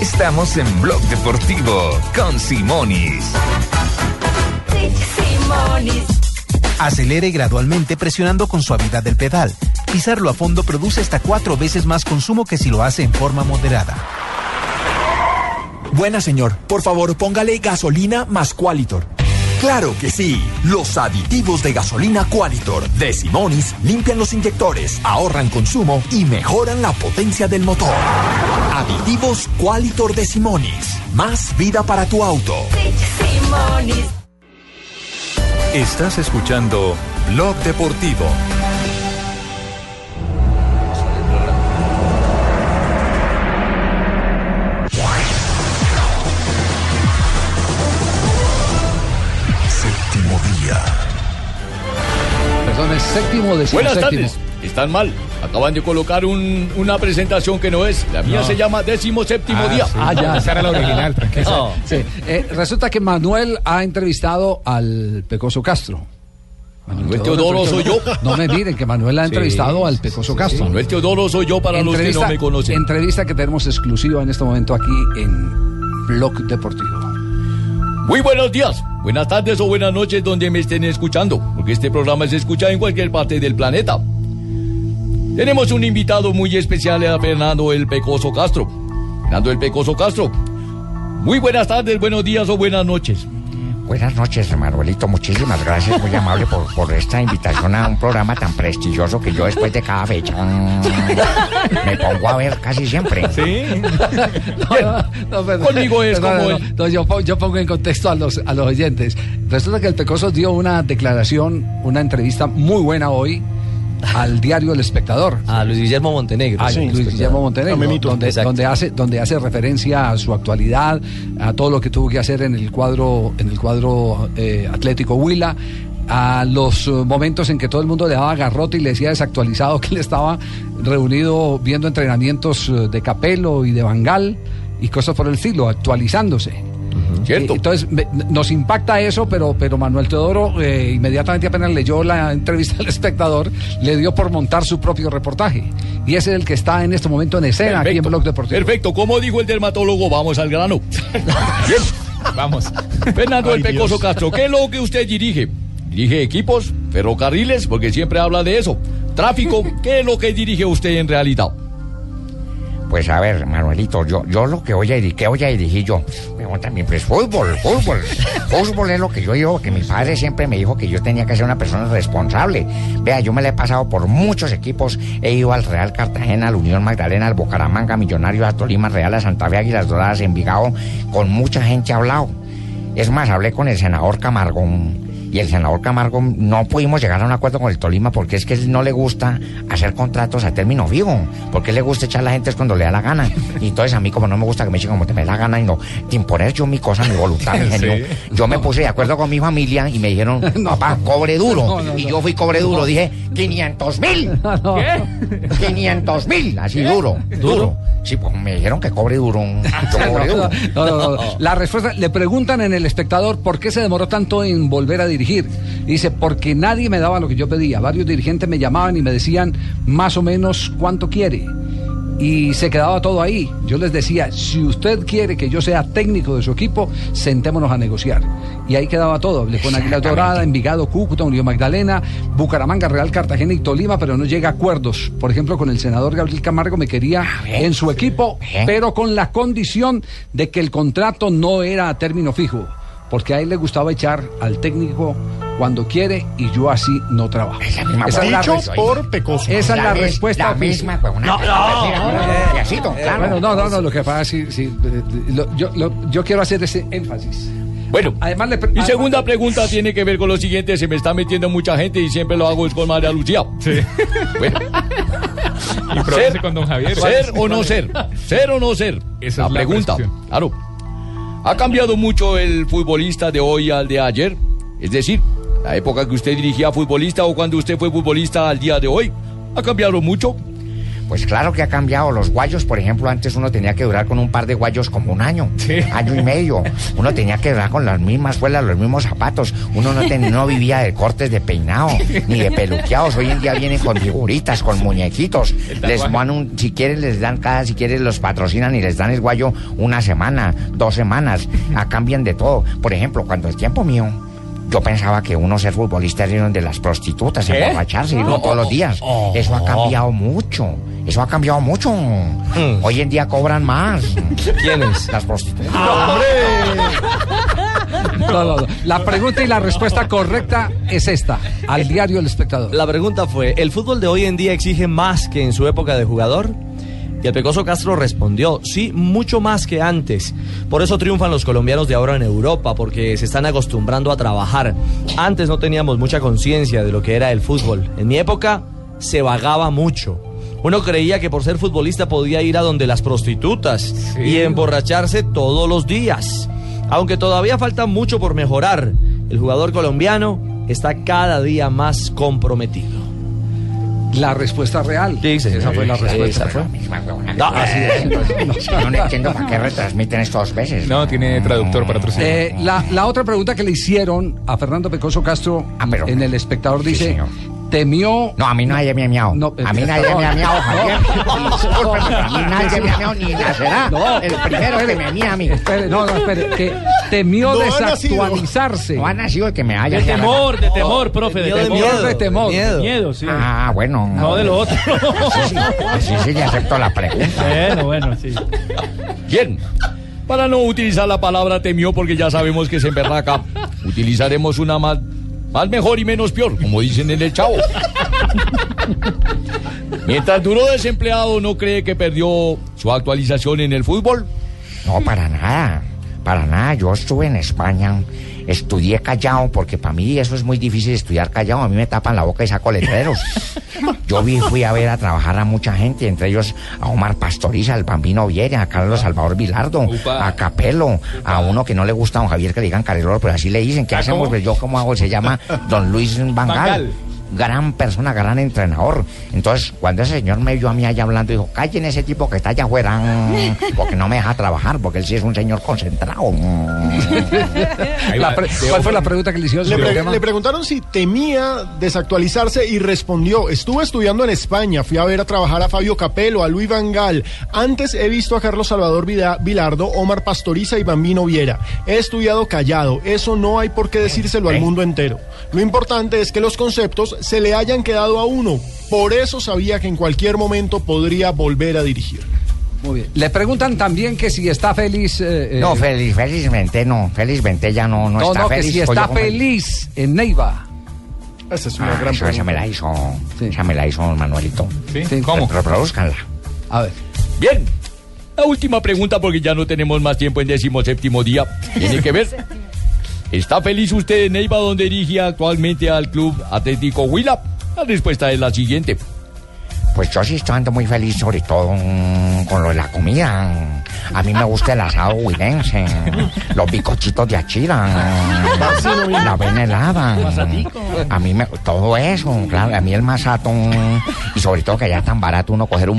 Estamos en Blog Deportivo con Simonis. Simonis. Acelere gradualmente presionando con suavidad el pedal. Pisarlo a fondo produce hasta cuatro veces más consumo que si lo hace en forma moderada. Buena señor, por favor póngale gasolina más Qualitor. Claro que sí, los aditivos de gasolina Qualitor de Simonis limpian los inyectores, ahorran consumo y mejoran la potencia del motor. Aditivos Qualitor de Simonis, más vida para tu auto. Estás escuchando Blog Deportivo. Séptimo día. Perdón, es séptimo de Buenas séptimo. tardes. Están mal. Acaban de colocar un- una presentación que no es. La mía No. se llama décimo séptimo día. Ah, ya. Esa era la original, tranquilo. No. Sí. Eh, resulta que Manuel ha entrevistado al Pecoso Castro. Manuel Teodoro soy yo. No me miren, que Manuel ha Sí, entrevistado al Pecoso Castro. Manuel Teodoro soy yo para los que no me conocen. Entrevista que tenemos exclusiva en este momento aquí en Blog Deportivo. Muy buenos días, buenas tardes o buenas noches donde me estén escuchando, porque este programa se escucha en cualquier parte del planeta. Tenemos un invitado muy especial a Fernando el Pecoso Castro. Fernando el Pecoso Castro. Muy buenas tardes, buenos días o buenas noches. Buenas noches, Manuelito. Muchísimas gracias, muy amable por, por esta invitación a un programa tan prestigioso que yo después de cada fecha mm, me pongo a ver casi siempre. Sí. No, perdón. Conmigo es Perdón, como no, el- no, yo, pon- yo pongo en contexto a los, a los oyentes. Resulta que el Pecoso dio una declaración, una entrevista muy buena hoy al diario El Espectador. A Luis Guillermo Montenegro. A Luis Guillermo Montenegro, donde, donde hace, donde hace referencia a su actualidad, a todo lo que tuvo que hacer en el cuadro, en el cuadro eh, Atlético Huila, a los eh, momentos en que todo el mundo le daba garrote y le decía desactualizado *laughs* que él estaba reunido viendo entrenamientos eh, de Capelo y de Bangal y cosas por el estilo, actualizándose. Cierto. Entonces me- nos impacta eso, pero, pero Manuel Teodoro eh, inmediatamente apenas leyó la *laughs* entrevista al espectador, le dio por montar su propio reportaje. Y ese es el que está en este momento en escena aquí en Blog Deportivo. Perfecto, como dijo el dermatólogo, vamos al grano. *laughs* Bien, vamos. Fernando el Pecoso Dios. Castro, ¿qué es lo que usted dirige? ¿Dirige equipos? ¿Ferrocarriles? Porque siempre habla de eso. ¿Tráfico? ¿Qué es lo que dirige usted en realidad? Pues a ver, Manuelito, yo, yo lo que voy a dirigir, ¿qué voy a dirigir yo? Bueno, también, pues fútbol, fútbol. *laughs* Fútbol es lo que yo digo, que mi padre siempre me dijo que yo tenía que ser una persona responsable. Vea, yo me la he pasado por muchos equipos. He ido al Real Cartagena, al Unión Magdalena, al Bucaramanga, Millonarios, a Tolima, Real, a Santa Fe, Águilas Doradas, Envigado. Con mucha gente he hablado. Es más, hablé con el senador Camargo. Y el senador Camargo no pudimos llegar a un acuerdo con el Tolima porque es que él no le gusta hacer contratos a término fijo. Porque él le gusta echar a la gente es cuando le da la gana. Y entonces a mí como no me gusta que me echen como te me da la gana y no te imponer yo mi cosa, mi voluntad, mi *laughs* genio. Sí. Yo me puse de acuerdo con mi familia y me dijeron, *laughs* papá, cobre duro. No, no, y yo fui cobre duro. Dije, 500 mil. *laughs* ¿Qué? 500 mil. Así duro, duro. Sí, pues me dijeron que cobre duro. Yo *laughs* cobre No, no, no, no. La respuesta, le preguntan en el espectador por qué se demoró tanto en volver a dirigir. Y dice, porque nadie me daba lo que yo pedía. Varios dirigentes me llamaban y me decían más o menos cuánto quiere. Y se quedaba todo ahí. Yo les decía, si usted quiere que yo sea técnico de su equipo, sentémonos a negociar. Y ahí quedaba todo. Hablé con Águila Dorada, Envigado, Cúcuta, Unión Magdalena, Bucaramanga, Real Cartagena y Tolima, pero no llega a acuerdos. Por ejemplo, con el senador Gabriel Camargo me quería en su equipo, pero con la condición de que el contrato no era a término fijo. Porque a él le gustaba echar al técnico cuando quiere y yo así no trabajo. Esa es la, Dicho res- por Pecoso. Esa es la, La respuesta. la misma, pues, una No, no. Bueno, no, no, no, lo que pasa, sí, sí, lo- yo, lo- yo quiero hacer ese énfasis. Bueno, Además, le mi segunda pregunta tiene que ver con lo siguiente. Se me está metiendo mucha gente y siempre lo hago es con María Lucía. Sí. Bueno. *laughs* Improvise con don Javier. ¿Ser o no ser? ¿Ser o no ser? Esa la es la pregunta. cuestión. Claro. ¿Ha cambiado mucho el futbolista de hoy al de ayer? Es decir, la época que usted dirigía futbolista o cuando usted fue futbolista al día de hoy. ¿Ha cambiado mucho? Pues claro que ha cambiado. Los guayos, por ejemplo, antes uno tenía que durar con un par de guayos como un año, año y medio. Uno tenía que durar con las mismas suelas, los mismos zapatos. Uno no, ten- no vivía de cortes de peinado, ni de peluqueados. Hoy en día vienen con figuritas, con muñequitos. Les dan un, si quieren les dan cada, si quieren los patrocinan y les dan el guayo una semana, dos semanas. A cambian de todo. Por ejemplo, cuando el tiempo mío, Yo pensaba que uno ser futbolista era uno de las prostitutas, ¿Qué? emborracharse y no todos los días. Oh. Eso ha cambiado mucho. Eso ha cambiado mucho. Hoy en día cobran más. *laughs* ¿Quiénes? Las prostitutas. No, no, no. La pregunta y la respuesta correcta es esta, al diario El Espectador. La pregunta fue, ¿el fútbol de hoy en día exige más que en su época de jugador? Y el Pecoso Castro respondió, sí, mucho más que antes. Por eso triunfan los colombianos de ahora en Europa, porque se están acostumbrando a trabajar. Antes no teníamos mucha conciencia de lo que era el fútbol. En mi época se vagaba mucho. Uno creía que por ser futbolista podía ir a donde las prostitutas y emborracharse todos los días. Aunque todavía falta mucho por mejorar, el jugador colombiano está cada día más comprometido. La respuesta real. Esa fue la respuesta. Esa fue. No, así es. Yo no entiendo para qué *laughs* retransmiten esto dos veces. No, tiene traductor para otros Eh, la, la otra pregunta que le hicieron a Fernando Pecoso Castro en El Espectador dice, temió... No, a mí nadie me ha miado. a mí nadie me ha Javier. *laughs* Pero a mí nadie me ha miado ni nacerá. No, el primero espere, que me mía a mí. Espere, no, no, espere, que temió No desactualizarse. No ha nacido el que me haya De temor, de temor, profe, de temor. de temor. Miedo. Miedo, sí. Ah, bueno. No de lo otro. Sí, sí, sí, le acepto la pregunta. Bueno, bueno, sí. Bien. Para no utilizar la palabra temió porque ya sabemos que se emberraca, utilizaremos una más, más mejor y menos peor, como dicen en el chavo. Mientras duró desempleado, ¿no cree que perdió su actualización en el fútbol? No, para nada. Para nada. Yo estuve en España. Estudié callado porque para mí eso es muy difícil estudiar callado. A mí me tapan la boca y saco letreros. *laughs* Yo vi, fui a ver a trabajar a mucha gente, entre ellos a Omar Pastoriza, al Bambino Viera, a Carlos Salvador Vilardo, a Capelo, a uno que no le gusta a don Javier que le digan Careloro, pero así le dicen. ¿Qué ¿Ah, hacemos? cómo? Pues yo, ¿cómo hago? Se llama don Luis Vangal. Vangal. Gran persona, gran entrenador. Entonces, cuando ese señor me vio a mí allá hablando, dijo, callen ese tipo que está allá afuera, mm, porque no me deja trabajar, porque él sí es un señor concentrado. *laughs* ¿Cuál fue la pregunta que le hicieron Le, pre- le preguntaron si temía desactualizarse y respondió, estuve estudiando en España, fui a ver a trabajar a Fabio Capello, a Luis Vangal, antes he visto a Carlos Salvador Vilardo, Omar Pastoriza y Bambino Viera. He estudiado callado, eso no hay por qué decírselo al mundo entero. Lo importante es que los conceptos se le hayan quedado a uno, por eso sabía que en cualquier momento podría volver a dirigir. Muy bien. Le preguntan también que si está feliz... eh, eh, No, feliz, felizmente no, felizmente ya no, no, no, está no, que feliz. si pues está feliz en Neiva. Esa es Ah, una gran esa, esa me la hizo, esa me la hizo Manuelito. ¿Sí? ¿Cómo? Reproduzcanla. A ver. Bien. La última pregunta, porque ya no tenemos más tiempo en décimo séptimo día. Tiene que ver. ¿Está feliz usted en Neiva, donde dirige actualmente al Club Atlético Huila? La respuesta es la siguiente. Pues yo sí estoy ando muy feliz, sobre todo mm, con lo de la comida. A mí me gusta el asado huilense, los bicochitos de achira, la avena helada. A mí me, todo eso, claro, a mí el masato y sobre todo que allá es tan barato uno coger un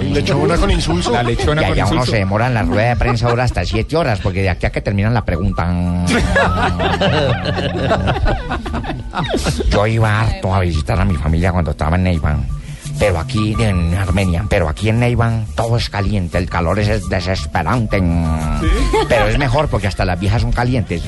y lechona con insulso. La lechona y con allá uno insulso. se demora en la rueda de prensa ahora hasta siete horas, porque de aquí a que terminan la pregunta. Yo iba harto a visitar a mi familia cuando estaba en Neivan. Pero aquí en Armenia, pero aquí en Neivan todo es caliente, el calor es desesperante. Pero es mejor porque hasta las viejas son calientes.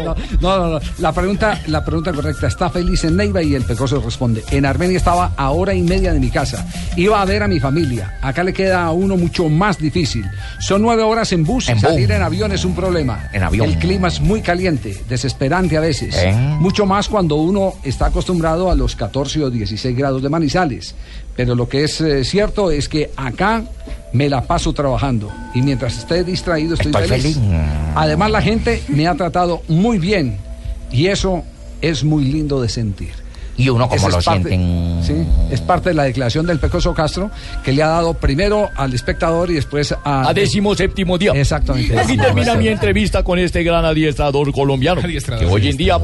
No, no, no, no. La pregunta, la pregunta correcta, ¿está feliz en Neiva? Y el Pecoso responde, en Armenia estaba a hora y media de mi casa. Iba a ver a mi familia. Acá le queda a uno mucho más difícil. Son nueve horas en bus y En salir bus. en avión es un problema. En avión. El clima es muy caliente, desesperante a veces. ¿Eh? Mucho más cuando uno está acostumbrado a los 14 o 16 grados de Manizales. Pero lo que es eh, cierto es que acá me la paso trabajando. Y mientras esté distraído estoy, Estoy feliz. feliz. Además la gente me ha tratado muy bien. Y eso es muy lindo de sentir. Y uno como Esa lo parte- sienten. Sí, es parte de la declaración del Pecoso Castro que le ha dado primero al espectador y después a... A décimo séptimo día. Exactamente. Aquí termina mi entrevista con este gran adiestrador colombiano. Adiestrador. Que hoy en día,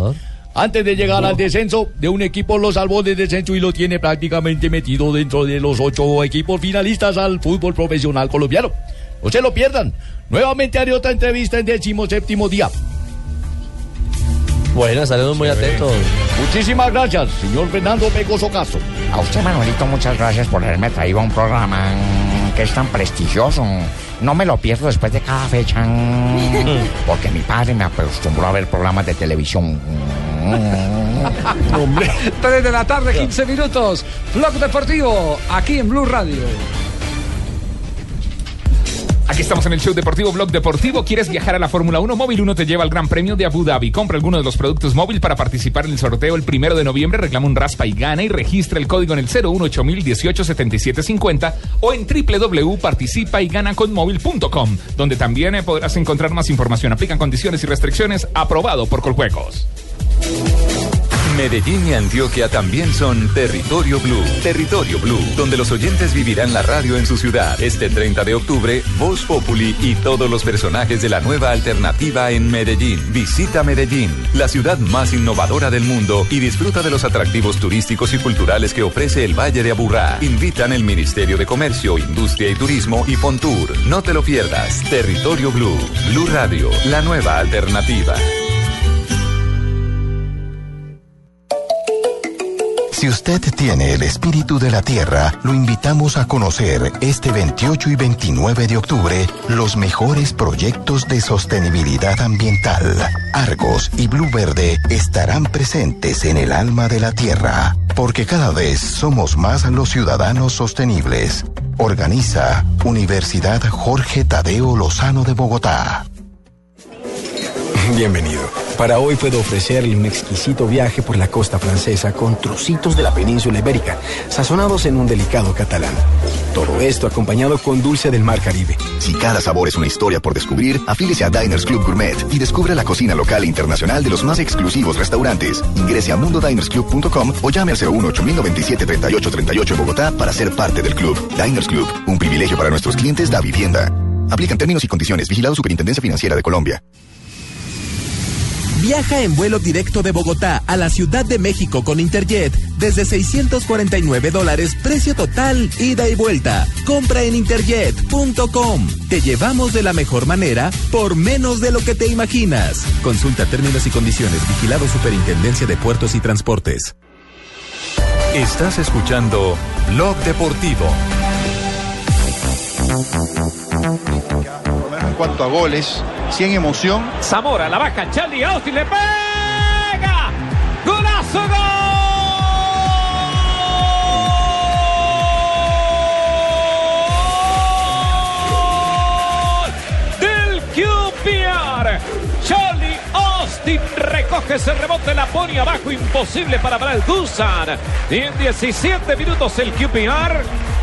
antes de llegar al descenso de un equipo, lo salvó del descenso y lo tiene prácticamente metido dentro de los ocho equipos finalistas al fútbol profesional colombiano. No se lo pierdan. Nuevamente haré otra entrevista en décimo séptimo día. Bueno, estaremos muy atentos. Muchísimas gracias, señor Fernando Pecoso Castro. A usted, Manuelito, muchas gracias por haberme traído a un programa que es tan prestigioso. No me lo pierdo después de cada fecha. *laughs* Porque mi padre me acostumbró a ver programas de televisión. *laughs* Hombre. 3 de la tarde, 15 minutos. Blog Deportivo, aquí en Blue Radio. Aquí estamos en el show deportivo Blog Deportivo. ¿Quieres viajar a la Fórmula 1? Móvil 1 te lleva al Gran Premio de Abu Dhabi. Compra alguno de los productos móvil para participar en el sorteo el primero de noviembre. Reclama un raspa y gana y registra el código en el 018187750 o en www.participayganaconmóvil.com, donde también eh, podrás encontrar más información. Aplican condiciones y restricciones. Aprobado por Coljuegos. Medellín y Antioquia también son Territorio Blue. Territorio Blue, donde los oyentes vivirán la radio en su ciudad. Este 30 de octubre, Voz Populi y todos los personajes de la nueva alternativa en Medellín. Visita Medellín, la ciudad más innovadora del mundo y disfruta de los atractivos turísticos y culturales que ofrece el Valle de Aburrá. Invitan el Ministerio de Comercio, Industria y Turismo y Fontour. No te lo pierdas. Territorio Blue. Blue Radio, la nueva alternativa. Si usted tiene el espíritu de la tierra, lo invitamos a conocer este 28 y 29 de octubre los mejores proyectos de sostenibilidad ambiental. Argos y Blue Verde estarán presentes en el alma de la tierra, porque cada vez somos más los ciudadanos sostenibles. Organiza Universidad Jorge Tadeo Lozano de Bogotá. Bienvenido. Para hoy puedo ofrecerle un exquisito viaje por la costa francesa con trocitos de la península ibérica, sazonados en un delicado catalán. Todo esto acompañado con dulce del mar Caribe. Si cada sabor es una historia por descubrir, afílese a Diners Club Gourmet y descubra la cocina local e internacional de los más exclusivos restaurantes. Ingrese a mundodinersclub.com o llame al 01 8097 3838 en Bogotá para ser parte del club. Diners Club, un privilegio para nuestros clientes da vivienda. Aplican términos y condiciones. Vigilado Superintendencia Financiera de Colombia. Viaja en vuelo directo de Bogotá a la Ciudad de México con Interjet desde 649 dólares, precio total, ida y vuelta. Compra en interjet.com. Te llevamos de la mejor manera por menos de lo que te imaginas. Consulta términos y condiciones. Vigilado Superintendencia de Puertos y Transportes. Estás escuchando Blog Deportivo. En cuanto a goles, si en emoción. Zamora, la baja, Charlie Austin le pega. ¡Golazo, gol! Del QPR. Charlie Austin recoge ese rebote, la pone abajo, imposible para Brad Dusan. Y en 17 minutos el QPR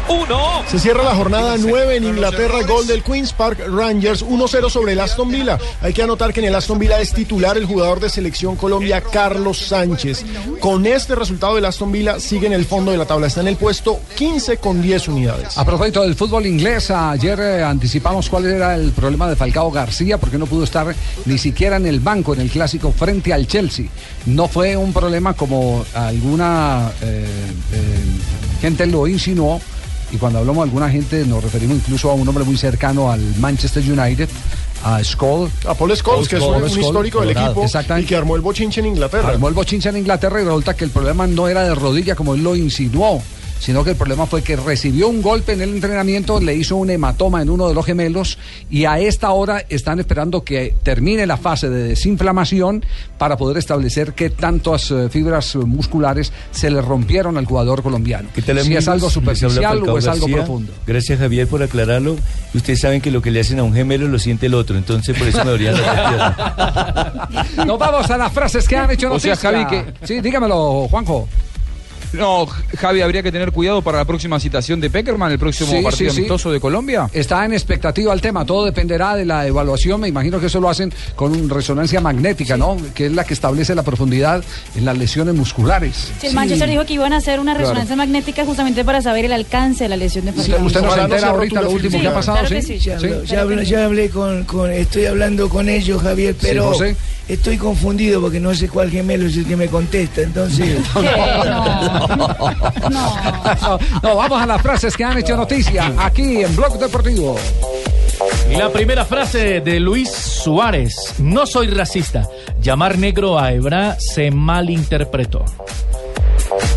1. Se cierra la jornada 9 en Inglaterra, gol del Queen's Park Rangers 1-0 sobre el Aston Villa. Hay que anotar que en el Aston Villa es titular el jugador de selección Colombia, Carlos Sánchez. Con este resultado el Aston Villa sigue en el fondo de la tabla, está en el puesto 15 con 10 unidades. A propósito del fútbol inglés, ayer eh, anticipamos cuál era el problema de Falcao García porque no pudo estar ni siquiera en el banco en el clásico frente al Chelsea. No fue un problema como alguna eh, eh, gente lo insinuó y cuando hablamos de alguna gente nos referimos incluso a un hombre muy cercano al Manchester United, a Scholl. A Paul Scholes, que es un, histórico del equipo y que armó el bochinche en Inglaterra. Armó el bochinche en Inglaterra y resulta que el problema no era de rodilla como él lo insinuó sino que el problema fue que recibió un golpe en el entrenamiento, le hizo un hematoma en uno de los gemelos y a esta hora están esperando que termine la fase de desinflamación para poder establecer qué tantas eh, fibras musculares se le rompieron al jugador colombiano. ¿Qué tal, si es algo superficial o es algo García. profundo. Gracias Javier por aclararlo. Ustedes saben que lo que le hacen a un gemelo lo siente el otro, entonces por eso me piernas. *laughs* Nos vamos a las frases que han hecho O sea, noticia. Javi, que- Sí, dígamelo, Juanjo. No, Javi, habría que tener cuidado para la próxima citación de Peckerman, el próximo Sí, partido sí, sí. amistoso de Colombia. Está en expectativa el tema, todo dependerá de la evaluación, me imagino que eso lo hacen con resonancia magnética, ¿no? Que es la que establece la profundidad en las lesiones musculares. Si el Manchester dijo que iban a hacer una Claro. resonancia magnética justamente para saber el alcance de la lesión de Falcao. usted no entera sea ahorita lo último que ha pasado, Claro que ¿sí? sí. Ya, Sí. ya hablé, ya hablé con, con- estoy hablando con ellos, Javier, Sí, pero José. estoy confundido porque no sé cuál gemelo es el que me contesta, entonces... *laughs* No, no, vamos a las frases que han hecho noticia aquí en Blog Deportivo. La primera frase de Luis Suárez. No soy racista. Llamar negro a Ebra se malinterpretó.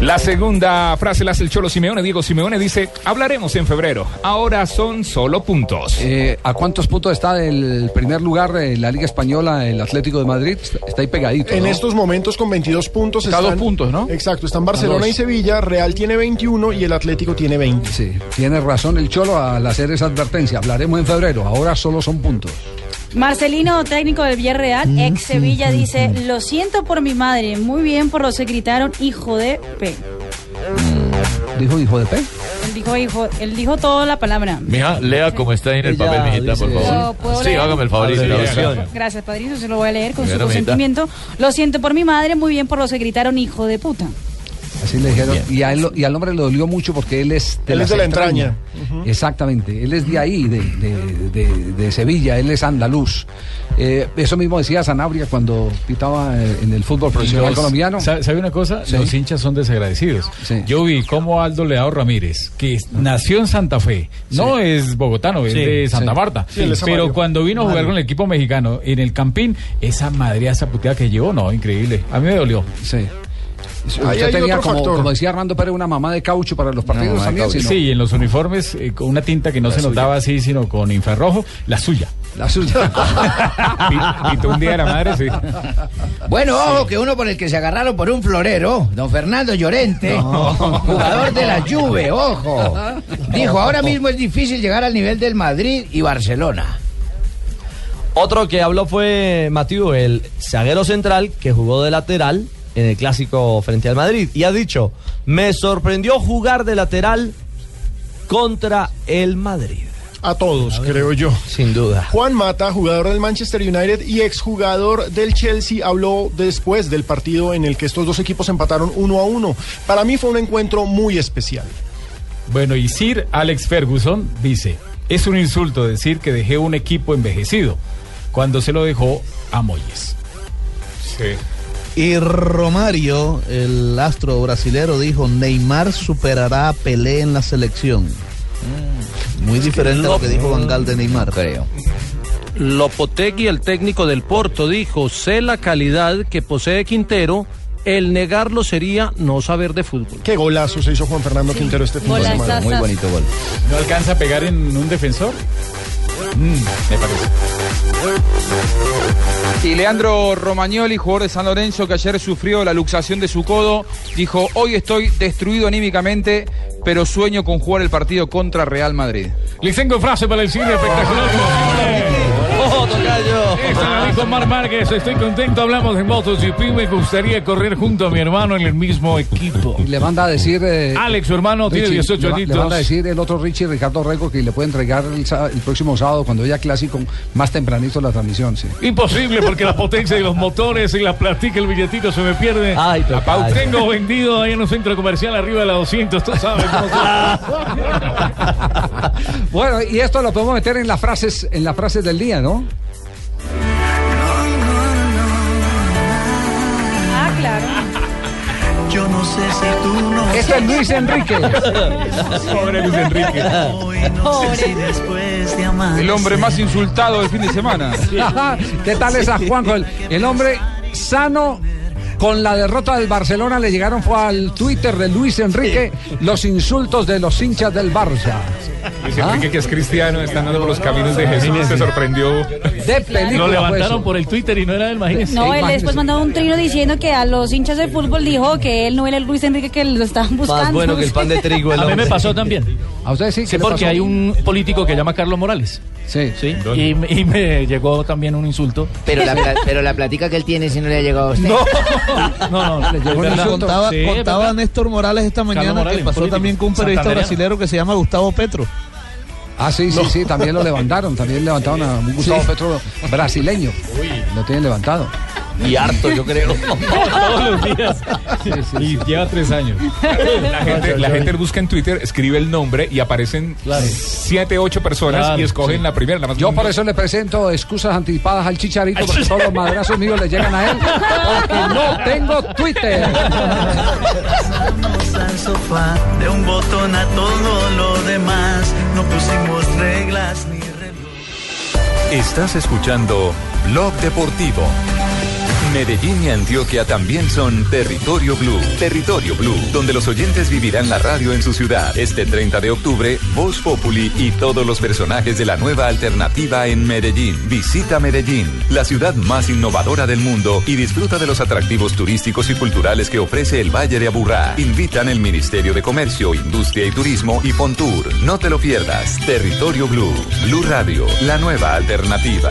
La segunda frase la hace el Cholo Simeone. Diego Simeone dice, hablaremos en febrero. Ahora son solo puntos. Eh, ¿A cuántos puntos está del primer lugar en la Liga Española el Atlético de Madrid? Está ahí pegadito. En ¿no? estos momentos con 22 puntos Está a están... dos puntos, ¿no? Exacto, están Barcelona y Sevilla, Real tiene 21 y el Atlético tiene 20. Sí, tiene razón el Cholo al hacer esa advertencia. Hablaremos en febrero, ahora solo son puntos. Marcelino, técnico del Villarreal, ex Sevilla, dice, lo siento por mi madre, muy bien por los que gritaron hijo de P. ¿Dijo hijo de P? Él dijo hijo, él dijo toda la palabra. Mija, lea como está ahí en el papel, mijita, por ¿Lo favor. puedo Sí, leer? hágame el favor. haga. Gracias, padrino, se lo voy a leer con su consentimiento. Lo siento por mi madre, muy bien por los que gritaron hijo de puta. Así le dijeron. Y, a él, lo- y al hombre le dolió mucho porque él es de, Él es de la entraña. Exactamente. Él es de ahí, de, de- de- de Sevilla. Él es andaluz. Eh, eso mismo decía Sanabria cuando pitaba eh, en el fútbol profesional Los- colombiano. ¿Sabe una cosa? Sí. Los hinchas son desagradecidos. Yo vi cómo Aldo Leao Ramírez, que nació en Santa Fe, no es bogotano, es Sí, de Santa sí. Marta. Pero cuando vino a jugar con el equipo mexicano en el Campín, esa madre, esa puteada que llevó, no, increíble. A mí me dolió. Sí. Ahí Usted hay tenía, otro como, factor. como decía Armando Pérez, una mamá de caucho para los partidos también. Sí, en los uniformes, eh, con una tinta que no se notaba así, sino con infrarrojo, la suya. La suya. *laughs* Pintó un día de la madre, sí. Bueno, ojo, que uno por el que se agarraron por un florero, don Fernando Llorente, jugador de la Juve, ojo. Dijo, ahora mismo es difícil llegar al nivel del Madrid y Barcelona. Otro que habló fue Matiu, el zaguero central que jugó de lateral en el clásico frente al Madrid. Y ha dicho, me sorprendió jugar de lateral contra el Madrid. A todos, creo yo. Sin duda. Juan Mata, jugador del Manchester United y exjugador del Chelsea, habló después del partido en el que estos dos equipos empataron uno a uno. Para mí fue un encuentro muy especial. Bueno, y Sir Alex Ferguson dice, es un insulto decir que dejé un equipo envejecido cuando se lo dejó a Moyes. Y Romario, el astro brasilero, dijo, Neymar superará a Pelé en la selección. Muy diferente a lo que dijo Van Gaal de Neymar. Creo. Lopotegui, el técnico del Porto, dijo, sé la calidad que posee Quintero, el negarlo sería no saber de fútbol. Qué golazo se hizo Juan Fernando Quintero este fin de semana. Muy bonito gol. ¿No alcanza a pegar en un defensor? Mm, me parece. Y Leandro Romagnoli, jugador de San Lorenzo, que ayer sufrió la luxación de su codo, dijo, hoy estoy destruido anímicamente, pero sueño con jugar el partido contra Real Madrid. Les tengo frase para el cine espectacular. ¡Oh, tocayo! Esta la dijo Mar Márquez, estoy contento, hablamos de MotoGP, me gustaría correr junto a mi hermano en el mismo equipo. Y le manda a decir. eh, Alex, su hermano, tiene Richie, 18 le, va- añitos. le manda a decir el otro Richie, Ricardo Rego, que le puede entregar el, próximo sábado, cuando haya clásico, más tempranito la transmisión. Sí. Imposible porque la *laughs* potencia de los motores y la platica, el billetito se me pierde. Ay. Pau tengo vendido ahí en un centro comercial arriba de la 200, tú sabes cómo *laughs* Bueno, y esto lo podemos meter en las frases, en las frases del día, ¿no? Yo no sé si tú no. Este es Luis Enrique. Pobre Luis Enrique. Hoy no sé si después de amar. El hombre más insultado del fin de semana. *laughs* ¿Qué tal esa Juanjo? El, el hombre sano. Con la derrota del Barcelona le llegaron fue al Twitter de Luis Enrique los insultos de los hinchas del Barça. Luis ¿Ah? Enrique, que es cristiano, está andando por los caminos de Jesús, se sorprendió. De película. Lo levantaron eso. por el Twitter y no era él, imagínese. No, él imagínese. después mandó un trino diciendo que a los hinchas de fútbol dijo que él no era el Luis Enrique que lo estaban buscando. Más bueno que el pan de trigo. el A mí me pasó también. A ustedes sí, ¿qué Sí, porque pasó? hay un político que llama Carlos Morales. Sí. Sí. Y, me- y me llegó también un insulto. Pero la, *laughs* pla- pero la platica que él tiene si no le ha llegado a usted. No, *laughs* no, Le llegó es un verdad. Contaba, Sí, contaba verdad. Néstor Morales esta mañana Morales, que pasó político, también con un periodista brasilero que se llama Gustavo Petro. Ah, sí, sí, sí, también lo levantaron, también levantaron a un Gustavo Petro brasileño. Lo tienen levantado. Y harto, yo creo. *laughs* Todos los días. Y lleva tres años. La gente, la gente busca en Twitter, escribe el nombre y aparecen siete, ocho personas Claro, y escogen sí. la primera. La más Yo por eso le presento excusas anticipadas al chicharito, porque todos los madrazos míos le llegan a él, porque no tengo Twitter. Pasamos al sofá, de un botón a todo lo demás. No pusimos reglas ni reloj. Estás escuchando Blog Deportivo. Medellín y Antioquia también son Territorio Blue. Territorio Blue, donde los oyentes vivirán la radio en su ciudad. Este 30 de octubre, Voz Populi y todos los personajes de la nueva alternativa en Medellín. Visita Medellín, la ciudad más innovadora del mundo y disfruta de los atractivos turísticos y culturales que ofrece el Valle de Aburrá. Invitan el Ministerio de Comercio, Industria y Turismo y Fontour. No te lo pierdas. Territorio Blue. Blue Radio, la nueva alternativa.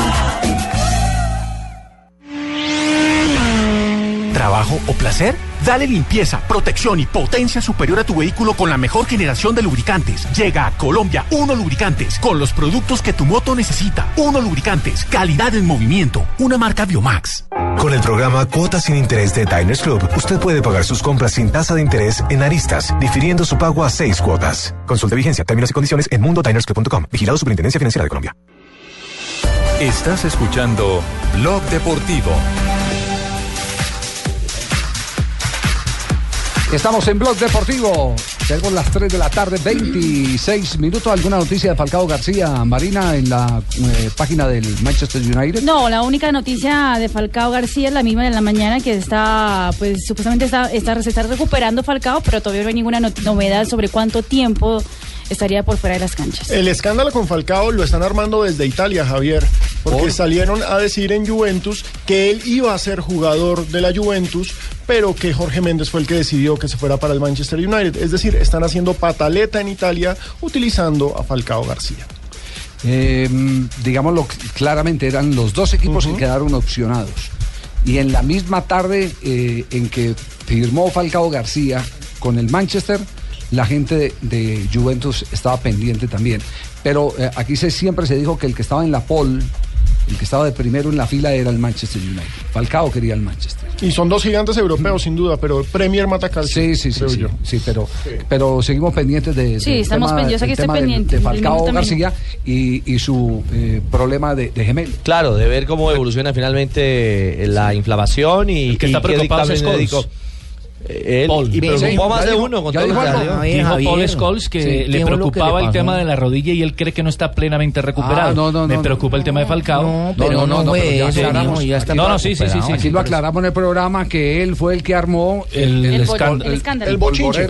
¿Trabajo o placer? Dale limpieza, protección y potencia superior a tu vehículo con la mejor generación de lubricantes. Llega a Colombia Uno Lubricantes con los productos que tu moto necesita. Uno Lubricantes, calidad en movimiento, una marca Biomax. Con el programa Cuotas sin Interés de Diners Club, usted puede pagar sus compras sin tasa de interés en aristas, difiriendo su pago a seis cuotas. Consulte vigencia, términos y condiciones en mundodinersclub.com. Vigilado Superintendencia Financiera de Colombia. Estás escuchando Blog Deportivo. Estamos en Blog Deportivo. Tenemos las 3 de la tarde, 26 minutos. ¿Alguna noticia de Falcao García Marina en la eh, página del Manchester United? No, la única noticia de Falcao García es la misma de la mañana que está, pues supuestamente está, está, se está recuperando Falcao, pero todavía no hay ninguna novedad sobre cuánto tiempo estaría por fuera de las canchas. El escándalo con Falcao lo están armando desde Italia, Javier, porque salieron a decir en Juventus que él iba a ser jugador de la Juventus, pero que Jorge Méndez fue el que decidió que se fuera para el Manchester United. Es decir, están haciendo pataleta en Italia utilizando a Falcao García. Eh, digámoslo claramente, eran los dos equipos que quedaron opcionados. Y en la misma tarde eh, en que firmó Falcao García con el Manchester, la gente de, de Juventus estaba pendiente también. Pero eh, aquí se, siempre se dijo que el que estaba en la pole, el que estaba de primero en la fila era el Manchester United. Falcao quería el Manchester. Y son dos gigantes europeos, sin duda, pero Premier Matacal. Sí, sí, sí, sí, sí, pero, pero seguimos pendientes de, Sí, estamos pen- yo sé del que estoy del- pendiente, de el Falcao. García y, y su eh, problema de, de gemelo. Claro, de ver cómo evoluciona finalmente eh, la inflamación y, que está y qué preocupado es Él, Paul. y preocupó más de uno con todo que salió. Dijo Paul Scholes que le preocupaba el tema de la rodilla y él cree que no está plenamente recuperado. Ah, no, no, Me no, preocupa el tema de Falcao. No, pero no, no, pero ya aclaramos. No, no, sí, sí, sí, sí. Aquí lo aclaramos en el programa que él fue el que armó El- el el escándalo. El bochinche.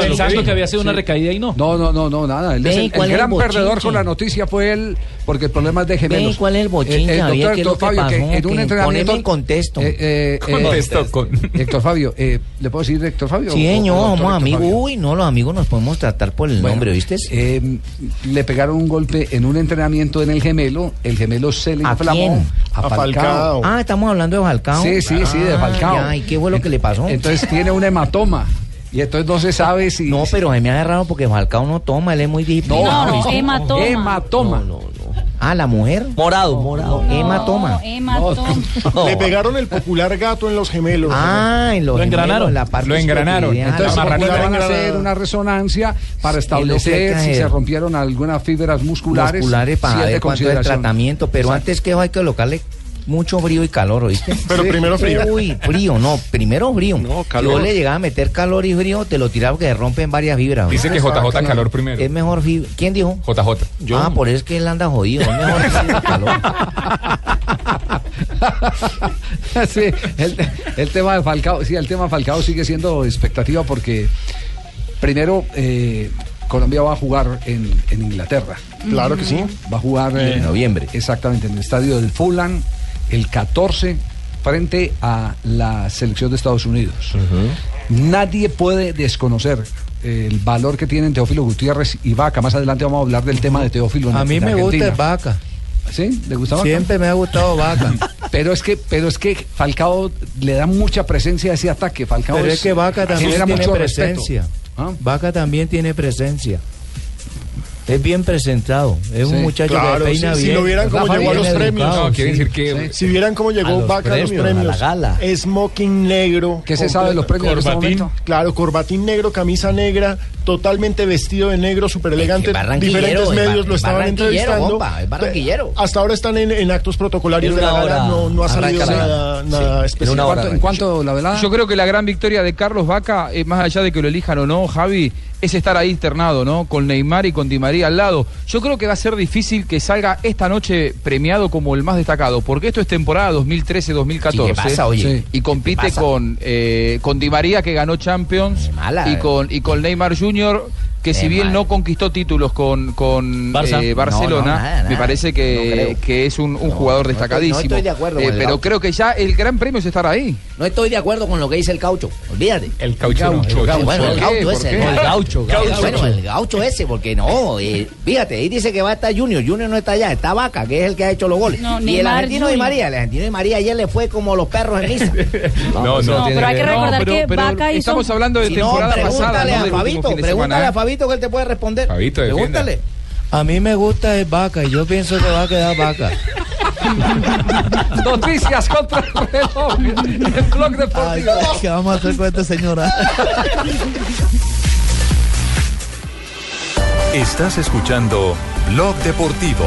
Pensando que había sido una recaída y no. No, no, no, no, nada. El, el ¿cuál es el gran perdedor con la noticia fue él, porque el problema es de gemelos. ¿cuál es el bochinche, El, doctor ¿Qué es lo Héctor que Fabio, que en un Que entrenamiento... poneme en contexto. Eh, eh, Contesto con... Héctor Fabio, eh, ¿le puedo decir Héctor Fabio? Sí, señor, somos amigos. Fabio? Uy, no, los amigos nos podemos tratar por el Bueno, nombre, ¿viste? eh, le pegaron un golpe en un entrenamiento en el gemelo. El gemelo se le ¿A inflamó. quién? A Falcao. Ah, estamos hablando de Falcao. Sí, sí, sí, de Ah, Falcao. ¿Y qué fue lo que le pasó? Entonces tiene un hematoma. Y entonces no se sabe si. No, pero se me ha agarrado porque Falcao no toma, él es muy disciplinado. No, no, ¿viste? hematoma. Hematoma. Ah, la mujer. Morado, morado. Hematoma. Hematoma. *laughs* Le pegaron el popular gato en los gemelos. Ah, en los Lo gemelos, engranaron. la parte Lo engranaron. Entonces van a hacer una resonancia para establecer si se rompieron algunas fibras musculares. musculares si para ver cuánto es el tratamiento, pero Exacto. antes que eso hay que colocarle mucho frío y calor, ¿oíste? *laughs* Pero primero frío. Uy, frío, no, primero frío. No, calor. Vos le llegaba a meter calor y frío, te lo tiraba porque se rompen varias fibras. Dice que. JJ calor primero. Es mejor fibra. ¿Quién dijo? JJ. Ah, por eso es que él anda jodido. Es mejor y calor. *laughs* sí, el, el tema de Falcao, sí, el tema de Falcao sigue siendo expectativa porque primero eh, Colombia va a jugar en, en Inglaterra. Claro que sí. Va a jugar eh, En noviembre. Exactamente, en el estadio del Fulham el 14 frente a la selección de Estados Unidos. Nadie puede desconocer el valor que tienen Teófilo Gutiérrez y Vaca. Más adelante vamos a hablar del tema de Teófilo. en- A mí me gusta Argentina. el vaca. ¿Sí? ¿Le gusta Vaca? Siempre me ha gustado vaca. *laughs* Pero es que, pero es que Falcao le da mucha presencia a ese ataque. Falcao Pero es que Vaca también tiene presencia. ¿Ah? Vaca también tiene presencia. Es bien presentado. Es un muchacho Claro, que peina si, bien. si lo vieran cómo llegó a los premios. educado, No, quiere sí. decir que- Sí. Si vieran cómo A llegó los Vaca a los premios, a premios. la gala. Smoking negro. ¿Qué se sabe de los premios en este Corbatín. Claro, corbatín negro, camisa negra, totalmente vestido de negro, súper elegante. Es que barranquillero, Diferentes es medios lo es estaban entrevistando. es barranquillero. Hasta ahora están en, en actos protocolarios En de la gala. No, no ha salido nada, gala. nada Sí. especial. En ¿Cuánto- ¿En cuánto la velada? Yo creo que la gran victoria de Carlos Vaca, eh, más allá de que lo elijan o no, Javi, es estar ahí internado, ¿no? Con Neymar y con Di María al lado. Yo creo que va a ser difícil que salga esta noche premiado como el más destacado, porque esto es temporada 2013-2014. Sí, ¿qué pasa, oye? Sí. Y compite con, eh, con Di María, que ganó Champions, mala, y eh. con, y con Neymar Jr., que si bien no conquistó títulos con, con Barça. eh, Barcelona, no, nada, me parece que, que es un, un jugador no estoy- destacadísimo. no estoy de acuerdo Eh, pero creo que ya el gran premio es estar ahí. No estoy de acuerdo con lo que dice el caucho. Olvídate. El caucho no, el gaucho. Bueno, el gaucho ¿Por ese. ¿no? El gaucho, gaucho. Bueno, el gaucho ese, porque no. eh, fíjate, ahí dice que va a estar Junior. Junior no está allá, está Vaca, que es el que ha hecho los goles. No, y el argentino de Junior. María, el argentino de María ayer le fue como los perros en misa. *laughs* No, No, pero hay que recordar pero- que pero Vaca hizo... estamos hablando de Si no, temporada pregúntale pasada, no a Fabito, pregúntale a. Fabito que él te puede responder. Fabito, pregúntale. A mí me gusta el vaca y yo pienso que va a quedar vaca. *laughs* *laughs* Noticias contra el reloj. El blog Ay, deportivo. ¿Qué vamos a hacer con esta señora? Estás escuchando Blog Deportivo.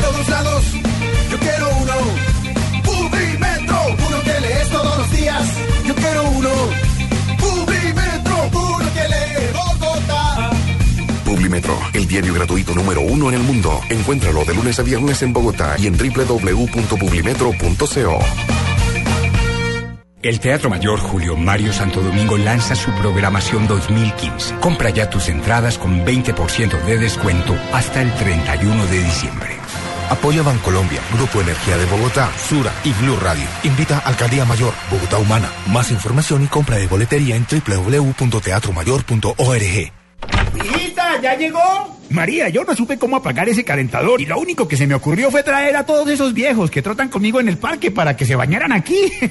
Todos lados, yo quiero uno. Publimetro, uno que lees todos los días, yo quiero uno. Publimetro, uno que lee Bogotá. Publimetro, el diario gratuito número uno en el mundo. Encuéntralo de lunes a viernes en Bogotá y en www.publimetro.co. El Teatro Mayor Julio Mario Santo Domingo lanza su programación 2015. Compra ya tus entradas con 20% de descuento hasta el 31 de diciembre. Apoya Bancolombia, Grupo Energía de Bogotá, Sura y Blue Radio. Invita a Alcaldía Mayor, Bogotá Humana. Más información y compra de boletería en www.teatromayor.org. ¡Hijita, ya llegó! María, yo no supe cómo apagar ese calentador y lo único que se me ocurrió fue traer a todos esos viejos que trotan conmigo en el parque para que se bañaran aquí. *laughs*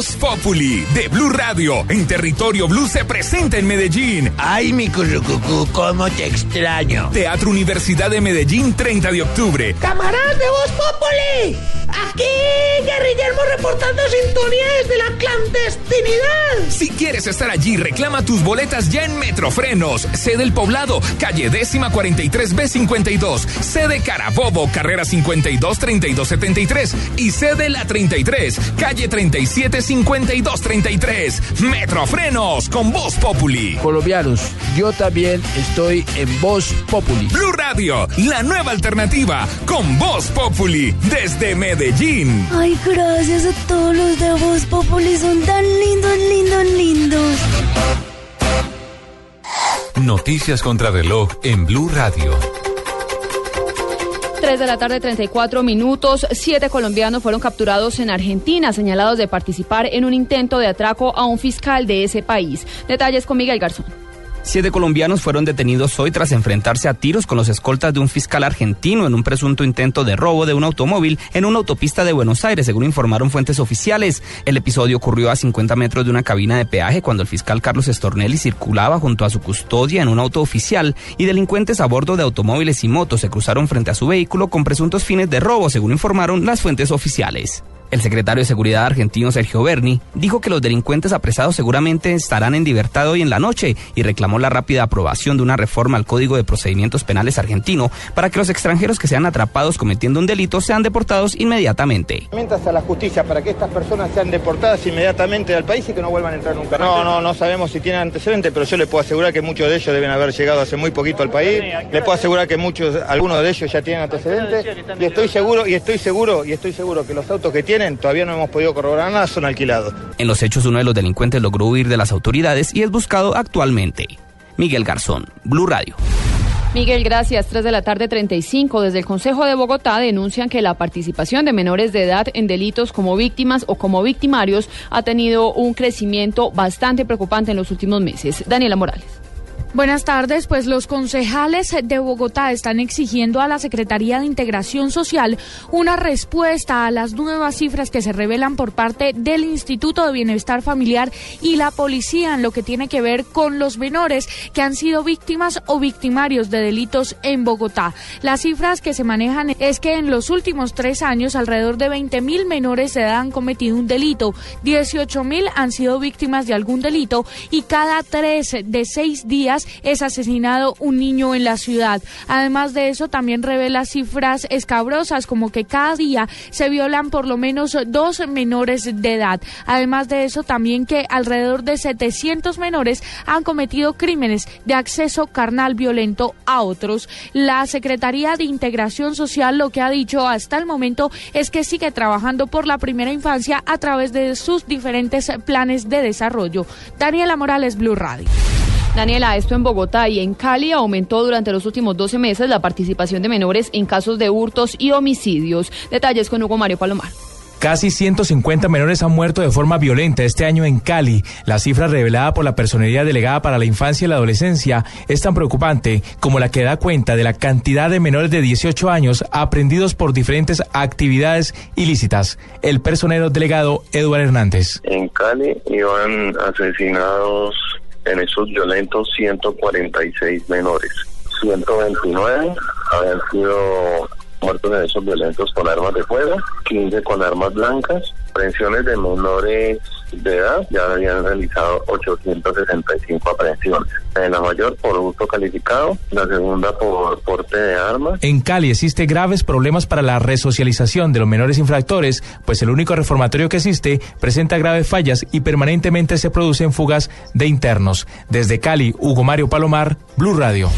Voz Populi de Blue Radio en territorio Blue se presenta en Medellín. Ay, mi currucucú, cómo te extraño. Teatro Universidad de Medellín, 30 de octubre. ¡Camaradas de Voz Populi! Aquí Guerrillermo reportando sintonía desde la clandestinidad. Si quieres estar allí, reclama tus boletas ya en Metrofrenos, sede El Poblado, calle décima 43B52, sede Carabobo, carrera 52 3273 y sede La 33, calle 37 52 33. Metrofrenos con Voz Populi. Colombianos, yo también estoy en Voz Populi. Blue Radio, la nueva alternativa con Voz Populi desde Medellín. Ay, gracias a todos los de Voz Populi, son tan lindos, lindos, lindos. Noticias contra reloj en Blue Radio. 3 de la tarde, 34 minutos. Siete colombianos fueron capturados en Argentina, señalados de participar en un intento de atraco a un fiscal de ese país. Detalles con Miguel Garzón. Siete colombianos fueron detenidos hoy tras enfrentarse a tiros con los escoltas de un fiscal argentino en un presunto intento de robo de un automóvil en una autopista de Buenos Aires, según informaron fuentes oficiales. El episodio ocurrió a 50 metros de una cabina de peaje cuando el fiscal Carlos Estornelli circulaba junto a su custodia en un auto oficial y delincuentes a bordo de automóviles y motos se cruzaron frente a su vehículo con presuntos fines de robo, según informaron las fuentes oficiales. El secretario de Seguridad argentino Sergio Berni dijo que los delincuentes apresados seguramente estarán en libertad hoy en la noche y reclamó la rápida aprobación de una reforma al Código de Procedimientos Penales argentino para que los extranjeros que sean atrapados cometiendo un delito sean deportados inmediatamente. Mientras a la justicia para que estas personas sean deportadas inmediatamente al país y que no vuelvan a entrar nunca. No, no, no sabemos si tienen antecedentes, pero yo le puedo asegurar que muchos de ellos deben haber llegado hace muy poquito al país. Le puedo asegurar que muchos, algunos de ellos ya tienen antecedentes y estoy seguro y estoy seguro y estoy seguro que los autos que tienen todavía no hemos podido corroborar nada son alquilados. En los hechos, uno de los delincuentes logró huir de las autoridades y es buscado actualmente. Miguel Garzón, Blue Radio. Miguel, gracias. 3 de la tarde 35. Desde el Consejo de Bogotá denuncian que la participación de menores de edad en delitos como víctimas o como victimarios ha tenido un crecimiento bastante preocupante en los últimos meses. Daniela Morales. Buenas tardes, pues los concejales de Bogotá están exigiendo a la Secretaría de Integración Social una respuesta a las nuevas cifras que se revelan por parte del Instituto de Bienestar Familiar y la policía en lo que tiene que ver con los menores que han sido víctimas o victimarios de delitos en Bogotá. Las cifras que se manejan es que en los últimos tres años alrededor de 20 mil menores de edad han cometido un delito, 18 mil han sido víctimas de algún delito y cada tres de seis días es asesinado un niño en la ciudad. Además de eso, también revela cifras escabrosas como que cada día se violan por lo menos dos menores de edad. Además de eso, también que alrededor de 700 menores han cometido crímenes de acceso carnal violento a otros. La Secretaría de Integración Social lo que ha dicho hasta el momento es que sigue trabajando por la primera infancia a través de sus diferentes planes de desarrollo. Daniela Morales, Blue Radio. Daniela, esto en Bogotá y en Cali aumentó durante los últimos 12 meses la participación de menores en casos de hurtos y homicidios. Detalles con Hugo Mario Palomar. Casi 150 menores han muerto de forma violenta este año en Cali. La cifra revelada por la Personería Delegada para la Infancia y la Adolescencia es tan preocupante como la que da cuenta de la cantidad de menores de 18 años aprendidos por diferentes actividades ilícitas. El personero delegado Eduardo Hernández. En Cali iban asesinados en esos violentos 146 menores. 129 habían sido muertos en esos violentos con armas de fuego, 15 con armas blancas, aprehensiones de menores de edad, ya habían realizado 865 aprehensiones. En la mayor por gusto calificado, la segunda por porte de armas. En Cali existe graves problemas para la resocialización de los menores infractores, pues el único reformatorio que existe presenta graves fallas y permanentemente se producen fugas de internos. Desde Cali, Hugo Mario Palomar, Blue Radio.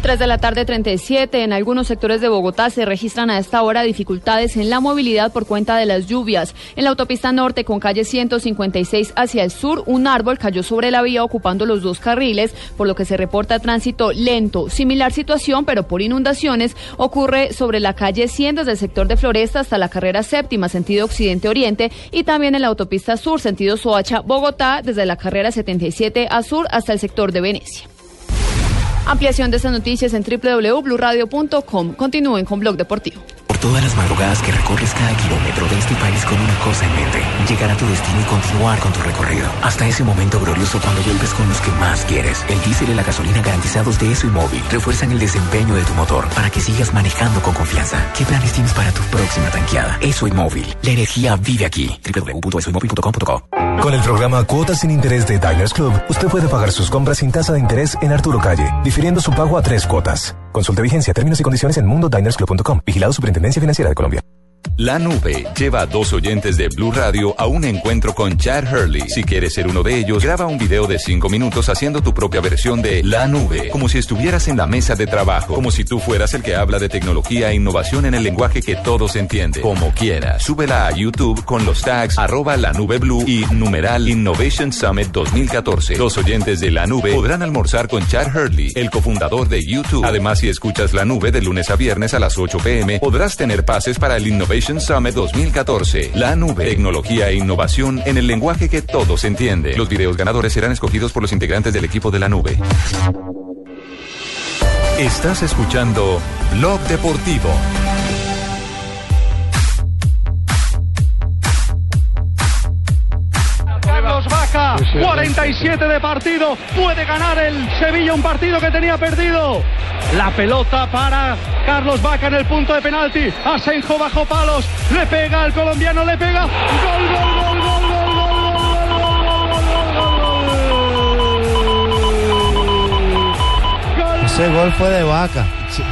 3 de la tarde 37. En algunos sectores de Bogotá se registran a esta hora dificultades en la movilidad por cuenta de las lluvias. En la autopista norte con calle 156 hacia el sur, un árbol cayó sobre la vía ocupando los dos carriles, por lo que se reporta tránsito lento. Similar situación, pero por inundaciones, ocurre sobre la calle 100 desde el sector de Floresta hasta la carrera séptima, sentido occidente-oriente, y también en la autopista sur, sentido Soacha-Bogotá, desde la carrera 77 a sur hasta el sector de Venecia. Ampliación de estas noticias en www.bluradio.com. Continúen con Blog Deportivo. Todas las madrugadas que recorres cada kilómetro de este país con una cosa en mente, llegar a tu destino y continuar con tu recorrido. Hasta ese momento glorioso cuando vuelves con los que más quieres. El diésel y la gasolina garantizados de ESO y móvil refuerzan el desempeño de tu motor para que sigas manejando con confianza. ¿Qué planes tienes para tu próxima tanqueada? ESO móvil. La energía vive aquí. www.esoymóvil.com.co Con el programa Cuotas sin Interés de Diners Club, usted puede pagar sus compras sin tasa de interés en Arturo Calle, difiriendo su pago a tres cuotas. Consulte vigencia, términos y condiciones en mundodinersclub.com. Vigilado Superintendencia Financiera de Colombia. La nube lleva a dos oyentes de Blue Radio a un encuentro con Chad Hurley. Si quieres ser uno de ellos, graba un video de cinco minutos haciendo tu propia versión de La nube, como si estuvieras en la mesa de trabajo, como si tú fueras el que habla de tecnología e innovación en el lenguaje que todos entienden, como quieras. Súbela a YouTube con los tags arroba la nube blue y numeral Innovation Summit 2014. Los oyentes de La nube podrán almorzar con Chad Hurley, el cofundador de YouTube. Además, si escuchas La nube de lunes a viernes a las 8 pm, podrás tener pases para el Innovation Innovation Summit 2014. La nube, tecnología e innovación en el lenguaje que todos entienden. Los videos ganadores serán escogidos por los integrantes del equipo de la nube. Estás escuchando Blog Deportivo. 47 de partido, puede ganar el Sevilla un partido que tenía perdido. La pelota para Carlos Vaca en el punto de penalti. Asenjo bajo palos, le pega al colombiano, le pega. Gol, gol, gol, Ese gol fue de vaca.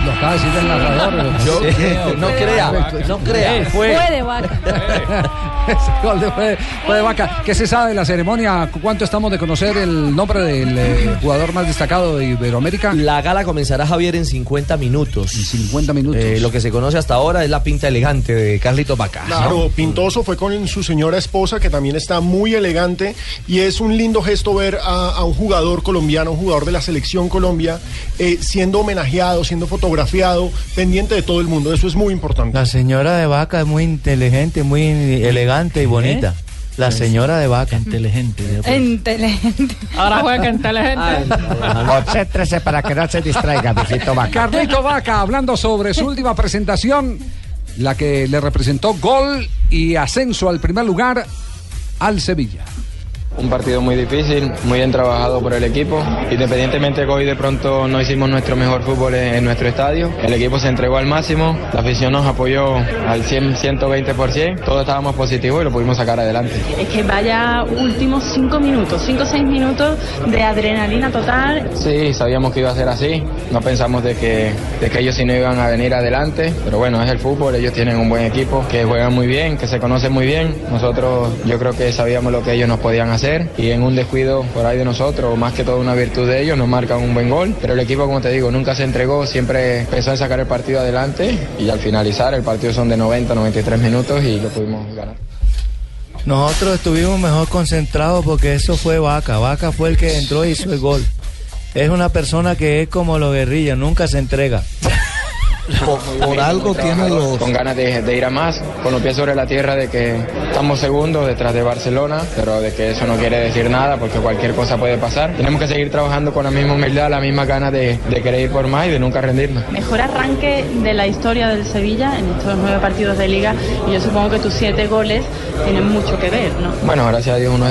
Lo acaba de decir el narrador. Yo Sí. no crea, no crea. Fue. Fue de vaca. Ese gol de, fue, fue de Vaca. ¿Qué se sabe de la ceremonia? ¿Cuánto estamos de conocer el nombre del eh, jugador más destacado de Iberoamérica? La gala comenzará, Javier, en 50 minutos. En 50 minutos. lo que se conoce hasta ahora es la pinta elegante de Carlito Vaca. Claro, Pintoso fue con su señora esposa, que también está muy elegante, y es un lindo gesto ver a, a un jugador colombiano, un jugador de la selección Colombia, eh, siendo homenajeado, siendo fotografiado, pendiente de todo el mundo. Eso es muy importante. La señora de Vaca es muy inteligente, muy elegante y bonita. La señora de Vaca. Inteligente. Inteligente. Ahora juega inteligente. Concéntrese para que no se distraiga, mijito Vaca. Carlito Vaca, hablando sobre su última presentación, la que le representó gol y ascenso al primer lugar al Sevilla. Un partido muy difícil, muy bien trabajado por el equipo. Independientemente que hoy de pronto no hicimos nuestro mejor fútbol en, nuestro estadio, el equipo se entregó al máximo, la afición nos apoyó al 100, 120%, todos estábamos positivos y lo pudimos sacar adelante. Es que vaya últimos cinco minutos, cinco o seis minutos de adrenalina total. Sí, sabíamos que iba a ser así, no pensamos de que, de que ellos sí no iban a venir adelante, pero bueno, es el fútbol, ellos tienen un buen equipo, que juegan muy bien, que se conocen muy bien. Nosotros yo creo que sabíamos lo que ellos nos podían hacer y en un descuido por ahí de nosotros, más que todo una virtud de ellos, nos marcan un buen gol, pero el equipo, como te digo, nunca se entregó, siempre pensó en sacar el partido adelante y al finalizar el partido son de 90, 93 minutos y lo pudimos ganar. Nosotros estuvimos mejor concentrados porque eso fue Vaca. Vaca fue el que entró y hizo el gol. Es una persona que es como los guerrillas, nunca se entrega. *laughs* *laughs* Por, algo tiene los... Con ganas de, de ir a más, con los pies sobre la tierra de que estamos segundos detrás de Barcelona, pero de que eso no quiere decir nada porque cualquier cosa puede pasar. Tenemos que seguir trabajando con la misma humildad, la misma ganas de, de querer ir por más y de nunca rendirnos. Mejor arranque de la historia del Sevilla en estos nueve partidos de liga y yo supongo que tus siete goles tienen mucho que ver, ¿no? Bueno, gracias a Dios uno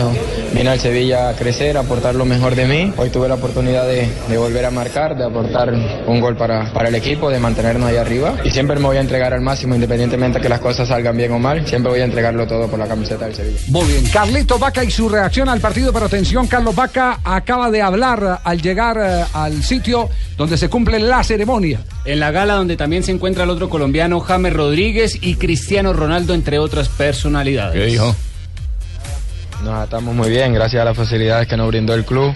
viene al Sevilla a crecer, a aportar lo mejor de mí. Hoy tuve la oportunidad de, de volver a marcar, de aportar un gol para, para el equipo, de mantenernos ahí arriba. Y siempre me voy a entregar al máximo, independientemente que las cosas salgan bien o mal. Siempre voy a entregarlo todo por la camiseta del Sevilla. Muy bien, Carlito Vaca y su reacción al partido, pero atención, Carlos Vaca acaba de hablar al llegar eh, al sitio donde se cumple la ceremonia. En la gala donde también se encuentra el otro colombiano, James Rodríguez y Cristiano Ronaldo, entre otras personalidades. ¿Qué dijo? Nos adaptamos muy bien, gracias a las facilidades que nos brindó el club,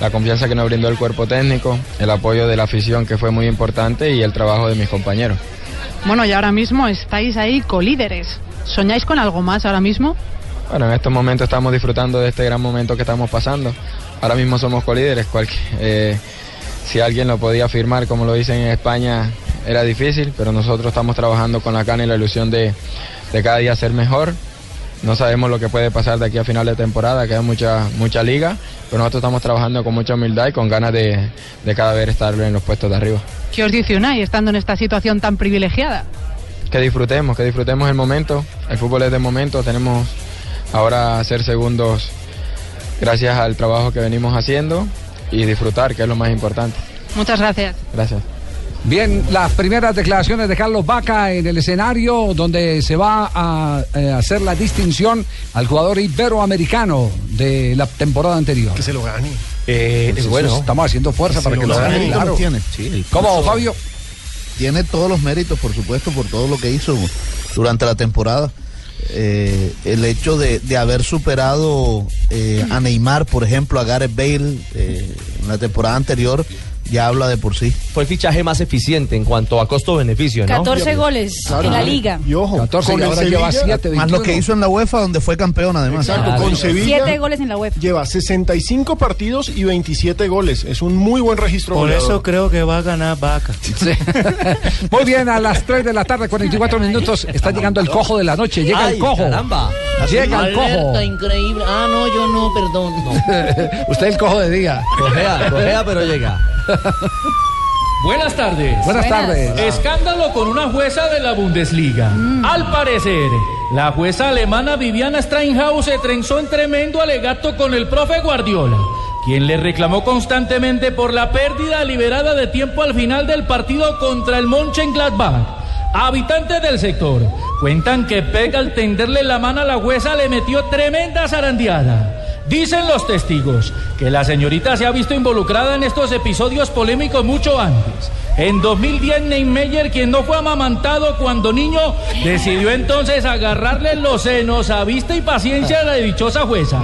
la confianza que nos brindó el cuerpo técnico, el apoyo de la afición que fue muy importante y el trabajo de mis compañeros. Bueno, y ahora mismo estáis ahí colíderes. ¿Soñáis con algo más ahora mismo? Bueno, en estos momentos estamos disfrutando de este gran momento que estamos pasando. Ahora mismo somos colíderes. eh, si alguien lo podía afirmar, como lo dicen en España, era difícil, pero nosotros estamos trabajando con la gana y la ilusión de, de cada día ser mejor. No sabemos lo que puede pasar de aquí a final de temporada, queda mucha, mucha liga, pero nosotros estamos trabajando con mucha humildad y con ganas de, de cada vez estar en los puestos de arriba. ¿Qué os dice Unai estando en esta situación tan privilegiada? que disfrutemos, que disfrutemos el momento. El fútbol es de momento, tenemos ahora ser segundos gracias al trabajo que venimos haciendo y disfrutar, que es lo más importante. Muchas gracias. Gracias. Bien, las primeras declaraciones de Carlos Vaca en el escenario donde se va a eh, hacer la distinción al jugador iberoamericano de la temporada anterior. Que se lo gane. Eh, Pues bueno, eso- estamos haciendo fuerza que para que lo lo gane, gane. claro. tiene. Sí, ¿Cómo, curso Fabio? Tiene todos los méritos, por supuesto, por todo lo que hizo durante la temporada. Eh, el hecho de, de haber superado eh, a Neymar, por ejemplo, a Gareth Bale eh, en la temporada anterior, ya habla de por sí. Fue el fichaje más eficiente en cuanto a costo-beneficio, ¿no? 14 goles en la liga. Y ojo, 14 con y el ahora lleva Sevilla- 7, Más lo que hizo en la UEFA, donde fue campeón además. Exacto, con Sevilla 7 goles en la web. lleva 65 partidos y 27 goles. Es un muy buen registro Por goleador. eso creo que va a ganar Vaca. *laughs* Muy bien, a las 3 de la tarde, 44 minutos, está llegando el cojo de la noche. Llega el Ay, cojo. caramba. Llega el cojo. Alerta increíble. Ah, no, yo no, perdón. *laughs* Usted el cojo de día. Cojea, cojea, pero llega. *laughs* Buenas tardes. Buenas tardes. Escándalo con una jueza de la Bundesliga. Al parecer, la jueza alemana Viviana Steinhaus se trenzó en tremendo alegato con el profe Guardiola, quien le reclamó constantemente por la pérdida deliberada de tiempo al final del partido contra el Mönchengladbach. Habitantes del sector cuentan que Peg al tenderle la mano a la jueza le metió tremenda zarandeada. Dicen los testigos que la señorita se ha visto involucrada en estos episodios polémicos mucho antes. En 2010, Neymeyer, quien no fue amamantado cuando niño, decidió entonces agarrarle los senos a vista y paciencia de la dichosa jueza.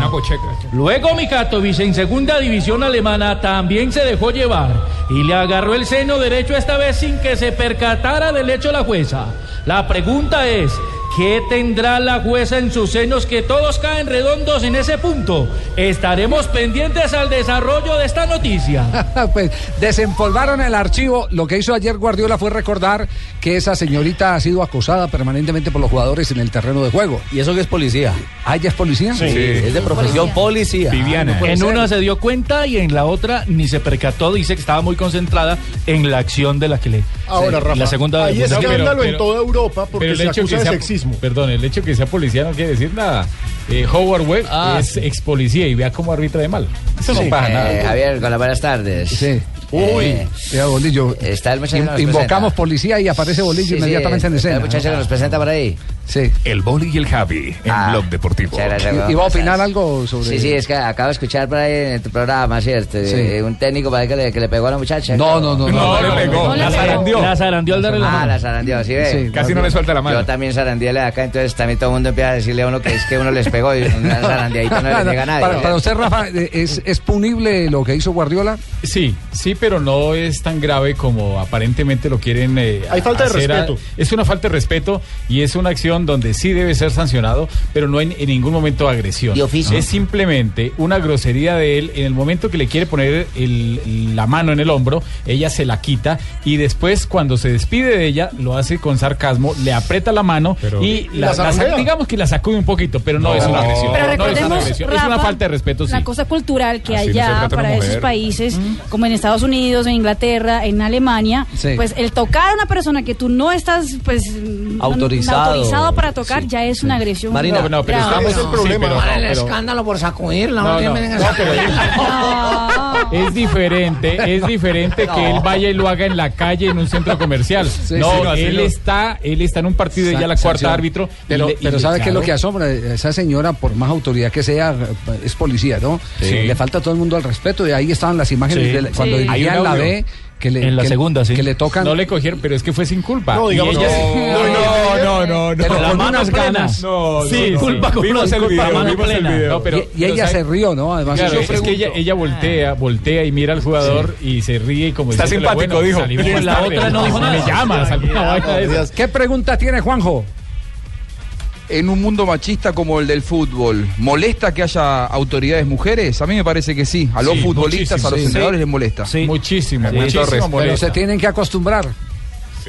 Luego Mikatovic, en segunda división alemana, también se dejó llevar y le agarró el seno derecho esta vez sin que se percatara del hecho la jueza. La pregunta es, ¿qué tendrá la jueza en sus senos que todos caen redondos en ese punto? Estaremos pendientes al desarrollo de esta noticia. *laughs* pues desempolvaron el archivo. Lo que hizo ayer Guardiola fue recordar que esa señorita ha sido acosada permanentemente por los jugadores en el terreno de juego. ¿Y eso que es policía? ¿Ah, ella es policía? Sí. Es de profesión policía. Viviana. puede en ser. una se dio cuenta y en la otra ni se percató. Dice que estaba muy concentrada en la acción de la que le. Ahora, Sí, Rafa, la segunda. hay escándalo pero- en toda Europa porque se acusa de sea, perdón, el hecho que sea policía no quiere decir nada. Eh, Howard Webb Ah, es ex policía y vea cómo arbitra de mal. Eso no pasa Eh, nada. Javier, con las buenas tardes. Sí. Uy. Ya, Bolillo. Está el muchacho que nos Invocamos presenta. policía y aparece Bolillo Sí, sí, inmediatamente en está escena. El muchacho que nos presenta por ahí. Sí. El Boli y el Javi en Ah, Blog Deportivo. muchas gracias, ¿Y- weón. ¿Iba a opinar algo sobre.? Sí, sí, es que acabo de escuchar por ahí en tu programa, ¿cierto? Un técnico para que le, que le pegó a la muchacha. No, no, no, no, No, le pegó, no la le pegó. zarandeó. La zarandeó al darle la Ah, mano. la zarandeó, ¿sí ve? Sí, Casi no le suelta la mano. Yo también zarandeé de acá, entonces también todo el mundo empieza a decirle a uno que es que uno les pegó y una zarandeadita no le pega a nadie. para, para usted, Rafa, eh, ¿es, ¿es punible lo que hizo Guardiola? Sí, sí, pero no es tan grave como aparentemente lo quieren. eh, Hay falta de hacer a- respeto. es una falta de respeto y es una acción donde sí debe ser sancionado, pero no hay en ningún momento agresión. De oficio. Es simplemente una grosería de él. En el momento que le quiere poner el- la mano en el hombro, ella se la quita y después, cuando se despide de ella, lo hace con sarcasmo, le aprieta la mano y ¿Y la la, la- zarandea? digamos que la sacude un poquito, pero no, es una agresión. Pero no es una es falta de respeto, sí. La cosa cultural que Así hay no se ya trata a una para esos países, como en Estados Unidos, en Inglaterra, en Alemania, Sí. pues el tocar a una persona que tú no estás pues no- Autorizado. autorizado para tocar ya es una agresión. Marina, no, no, pero grave. estamos- sí, problema. pero- el pero- escándalo por sacudirla, No, no, no, tienen no, pero es diferente, es diferente que él vaya y lo haga en la calle en un centro comercial. Sí, no, sí, no, así él está, él está en un partido y ya la cuarta Sanción. árbitro. Pero, le- ¿sabe qué es lo que asombra? Esa señora, por más autoridad que sea, es policía, ¿no? Sí. Le falta a todo el mundo al respeto. Y ahí estaban las imágenes Sí. de la- cuando La. Que le, En la que- segunda, sí. Que le tocan. No le cogieron, pero es que fue sin culpa. No, digamos ella- no, no, no, no, no. Con unas ganas. No, Sí, no, no. culpa con Vimos unas el culpa, video, mano vimos el plena. video. No, pero- y, y pero ella ¿sabe? se rió, ¿no? Además, Claro, es que ella, ella voltea, voltea y mira al jugador y se ríe y como Está simpático, bueno, dijo. salimos la otra no dijo me nada. llamas, de esas. ¿Qué pregunta tiene Juanjo? En un mundo machista como el del fútbol, ¿molesta que haya autoridades mujeres? A mí me parece que sí. A los Sí, futbolistas, muchísimo, a los sí. entrenadores les molesta. Muchísimo, Sí, muchísimo entonces, Pero se tienen que acostumbrar.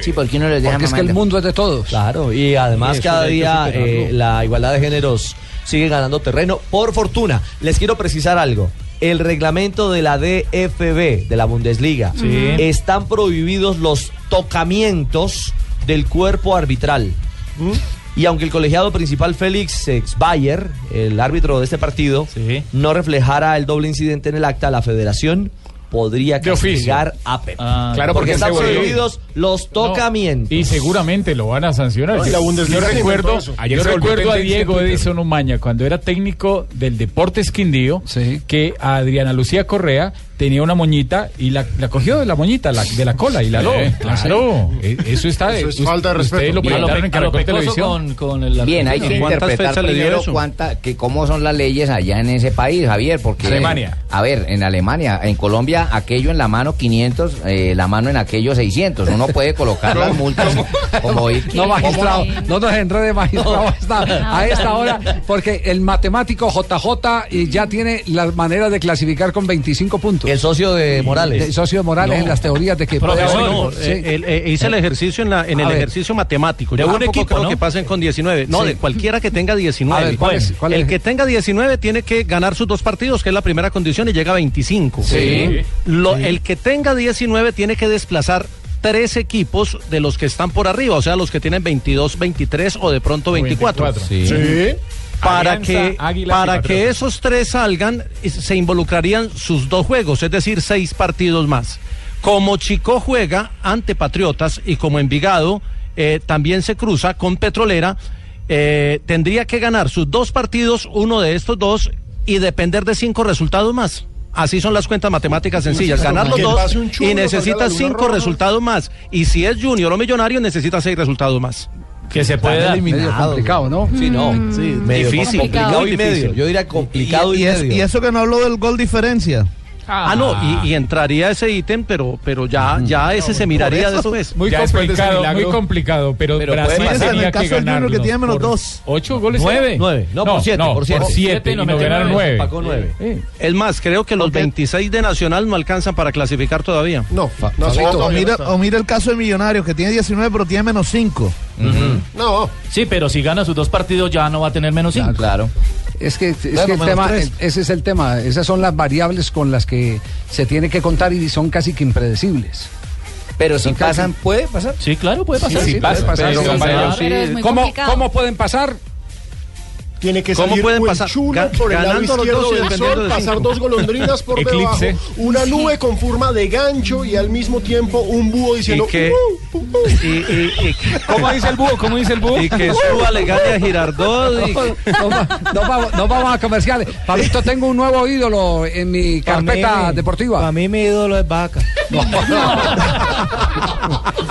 Sí, porque uno les deja Porque es que el mundo es de todos. Claro, y además cada día eh, la igualdad de géneros sigue ganando terreno. Por fortuna, les quiero precisar algo. El reglamento de la DFB, de la Bundesliga, Sí. están prohibidos los tocamientos del cuerpo arbitral. Y aunque el colegiado principal Félix Bayer, el árbitro de este partido, Sí. no reflejara el doble incidente en el acta, la federación podría castigar a Pep. Ah, Claro, porque porque están prohibidos Los tocamientos. Y seguramente lo van a sancionar. No, yo se recuerdo, yo recuerdo a Diego. Edison Umaña cuando era técnico del Deportes Quindío, que a Adriana Lucía Correa tenía una moñita y la, la cogió de la moñita, la- de la cola y la Sí, aló. Claro, sí. E- eso está. Eso es falta de respeto. Lo Y a lo en lo Televisión. con, con el Bien, hay que ¿Cuántas interpretar primero cuánta, que cómo son las leyes allá en ese país, Javier, porque... Alemania. A ver, en Alemania, en Colombia, aquello en la mano 500, eh, la mano en aquello 600. Uno puede colocar las multas como ir... No, magistrado, no nos enrede, magistrado, a esta, a esta hora, porque el matemático JJ y ya tiene las maneras de clasificar con 25 puntos. El socio de Morales. El socio de Morales No. en las teorías de que puede Profesor, haber- no, sí. eh, el- eh, hice el ejercicio en, la, en A el ver. ejercicio matemático. Yo De un tampoco equipo, creo ¿no? que pasen con 19. No, Sí. de cualquiera que tenga 19. A ver, ¿cuál es- cuál el que tenga 19 tiene que ganar sus dos partidos, que es la primera condición, y llega a 25. Sí. Lo- Sí. El que tenga 19 tiene que desplazar tres equipos de los que están por arriba, o sea, los que tienen 22, 23 o de pronto 24. 24. Sí. Sí. Para Alianza, que, para que esos tres salgan, y se involucrarían sus dos juegos, es decir, seis partidos más. Como Chico juega ante Patriotas y como Envigado eh, también se cruza con Petrolera, eh, tendría que ganar sus dos partidos, uno de estos dos, y depender de cinco resultados más. Así son las cuentas matemáticas sencillas. Ganar los dos y salga necesita la luna cinco resultados más. Y si es Junior o Millonario, necesita seis resultados más. Que se puede dar. medio complicado, ¿no? Sí, no. Sí, Medio difícil, complicado muy y medio. Yo diría complicado y, y, es- medio. y eso que no habló del gol diferencia. Ah, no, y, y entraría ese ítem, pero, pero ya, ya ese se miraría eso. después. Muy Ya complicado, muy complicado, pero, Pero Brasil tenía el caso que del Junior ganar que tiene menos dos. ¿Ocho goles? Nueve. Nueve. No, por siete, por siete. por siete, y no no ganaron nueve. nueve. Pacó nueve. Sí. Es más, creo que los 26 de Nacional no alcanzan para clasificar todavía. No, no, sí, O mira, no o mira el caso de Millonarios, que tiene 19 pero tiene menos 5. No, Sí, pero si gana sus dos partidos ya no va a tener menos cinco. Claro. Es que, es que el tema, el- ese es el tema. Esas son las variables con las que se tiene que contar y son casi que impredecibles. Pero si pasan, puede pasar. Sí, claro, puede pasar. Sí, Sí, puede pasar, pero- pero- pero- ¿Cómo. ¿Cómo pueden pasar? Tiene que ¿Cómo salir pueden pasar? chulo Ga- por el lado izquierdo del sol, de pasar dos golondrinas por Eclipse. debajo, una nube con forma de gancho y al mismo tiempo un búho diciendo Y que- "Uh, uh, uh". Y, y- y- ¿Cómo dice el búho? ¿Cómo dice el búho? y que suba le gane a Girardot. y- *laughs* No, no vamos, no vamos a comerciales. Pablito, tengo un nuevo ídolo en mi carpeta deportiva. Para mí mi ídolo es Vaca.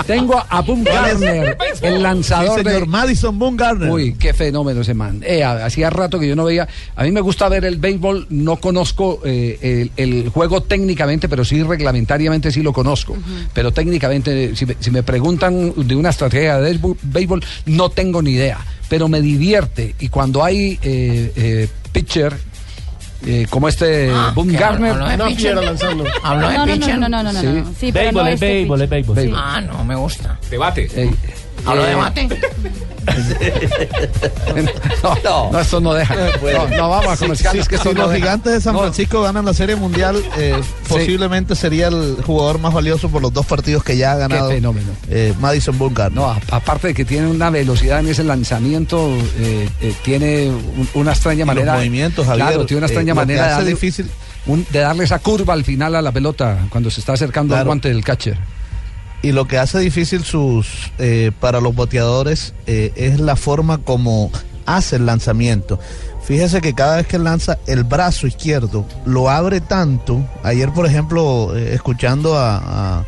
Tengo a Boom Garner, el Sí, lanzador señor de... Madison Bumgarner. Uy, qué fenómeno ese man. Eh, a- hacía rato que yo no veía. A mí me gusta ver el béisbol. No conozco eh, el, el juego técnicamente, pero sí reglamentariamente sí lo conozco. Pero técnicamente, si me, si me preguntan de una estrategia de béisbol- béisbol, no tengo ni idea. Pero me divierte. Y cuando hay eh, eh, pitcher eh, como este Boom que Garner. lanzando. Habló de No, no, no, pitcher. no, no, no, no, Sí. no. Sí, pero Béisbol, no es este béisbol, es béisbol. Sí. Ah, no me gusta. Debate. Eh, Habló de eh, mate. *laughs* no, no, esto no deja. No, no vamos a comerciales que esto Si no los deja. gigantes de San No. Francisco ganan la Serie Mundial, eh, posiblemente sería el jugador más valioso por los dos partidos que ya ha ganado fenómeno. eh, Madison Bumgarner. No, aparte de que tiene una velocidad en ese lanzamiento, eh, eh, tiene un- una extraña los manera. movimientos, Javier, Claro, tiene una extraña que manera de hace darle, difícil- un- de darle esa curva al final a la pelota cuando se está acercando al Claro. guante del catcher. Y lo que hace difícil sus eh, para los boteadores eh, es la forma como hace el lanzamiento. Fíjese que cada vez que lanza el brazo izquierdo lo abre tanto. Ayer, por ejemplo, eh, escuchando a, a,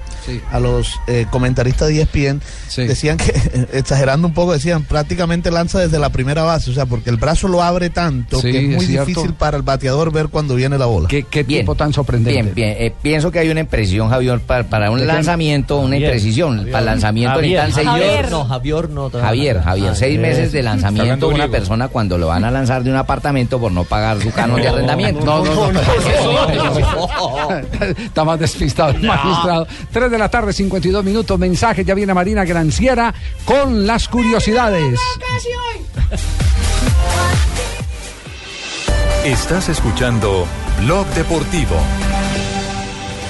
a los eh, comentaristas de ESPN, decían que, exagerando un poco, decían prácticamente lanza desde la primera base. O sea, porque el brazo lo abre tanto Sí, que es muy difícil para el bateador ver cuando viene la bola. ¿Qué, qué Bien. tipo tan sorprendente? Bien, bien. Eh, pienso que hay una impresión, Javier, para, para un lanzamiento, una Javier. imprecisión. Para el lanzamiento Javier. necesitan seis Javier. meses. No, Javier no. Javier, Javier, Ah, seis es. meses de lanzamiento una persona cuando lo van a lanzar de un apartamento por no pagar su canon de arrendamiento. No, no, no. Está más despistado el magistrado. 3 de la tarde, 52 minutos. Mensaje, ya viene Marina Granciera con las curiosidades. Estás escuchando Blog Deportivo.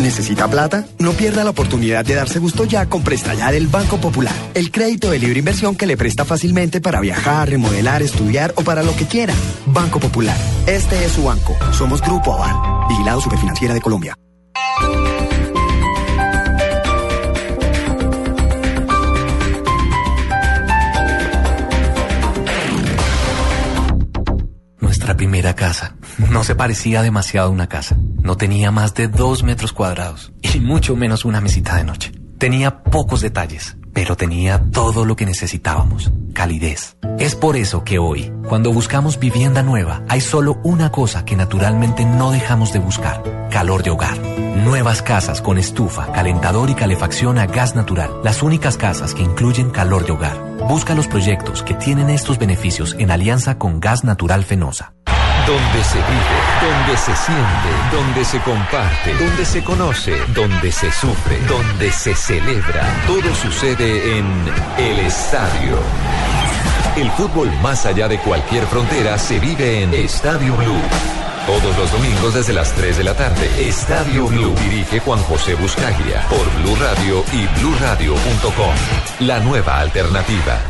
¿Necesita plata? No pierda la oportunidad de darse gusto ya con Presta Ya del Banco Popular. El crédito de libre inversión que le presta fácilmente para viajar, remodelar, estudiar o para lo que quiera. Banco Popular. Este es su banco. Somos Grupo Aval. Vigilado Superfinanciera de Colombia. Nuestra primera casa. *laughs* No se parecía demasiado a una casa. No tenía más de dos metros cuadrados y mucho menos una mesita de noche. Tenía pocos detalles, pero tenía todo lo que necesitábamos. Calidez. Es por eso que hoy, cuando buscamos vivienda nueva, hay solo una cosa que naturalmente no dejamos de buscar. Calor de hogar. Nuevas casas con estufa, calentador y calefacción a gas natural. Las únicas casas que incluyen calor de hogar. Busca los proyectos que tienen estos beneficios en alianza con Gas Natural Fenosa. Donde se vive, donde se siente, donde se comparte, donde se conoce, donde se sufre, donde se celebra. Todo sucede en el estadio. El fútbol más allá de cualquier frontera se vive en Estadio Blue. Todos los domingos desde las 3 de la tarde. Estadio Blue dirige Juan José Buscaglia por Blue Radio y bluradio.com. La nueva alternativa.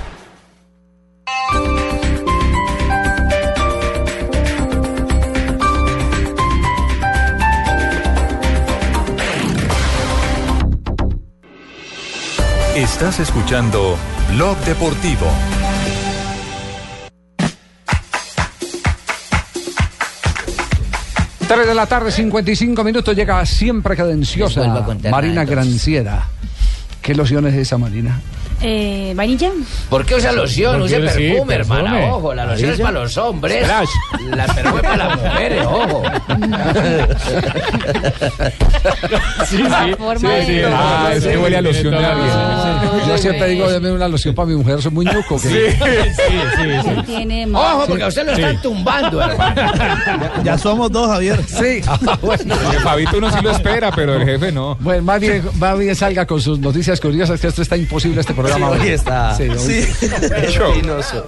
Estás escuchando Blog Deportivo. Tres de la tarde, 55 minutos, llega siempre cadenciosa Marina. Granciera. ¿Qué loción es esa, Marina? Eh, ¿Vainilla? ¿Por qué usa loción? Porque Use sí, perfume, hermana. Ojo, la loción es para los hombres. La perfume para las mujeres, ojo. *laughs* Sí, sí, sí, de- sí. Ah, es que huele a loción de alguien. Yo siempre digo, deme una loción para mi mujer, soy muy ñuco. Sí, sí, sí. Ojo, porque a usted lo están tumbando, hermano. Ya somos dos, Javier. Sí. *laughs* Porque Fabito uno sí lo espera, pero el jefe no. Bueno, más bien, más bien salga con sus noticias curiosas, que esto está imposible, este programa. Sí, hoy está. Sí, hoy-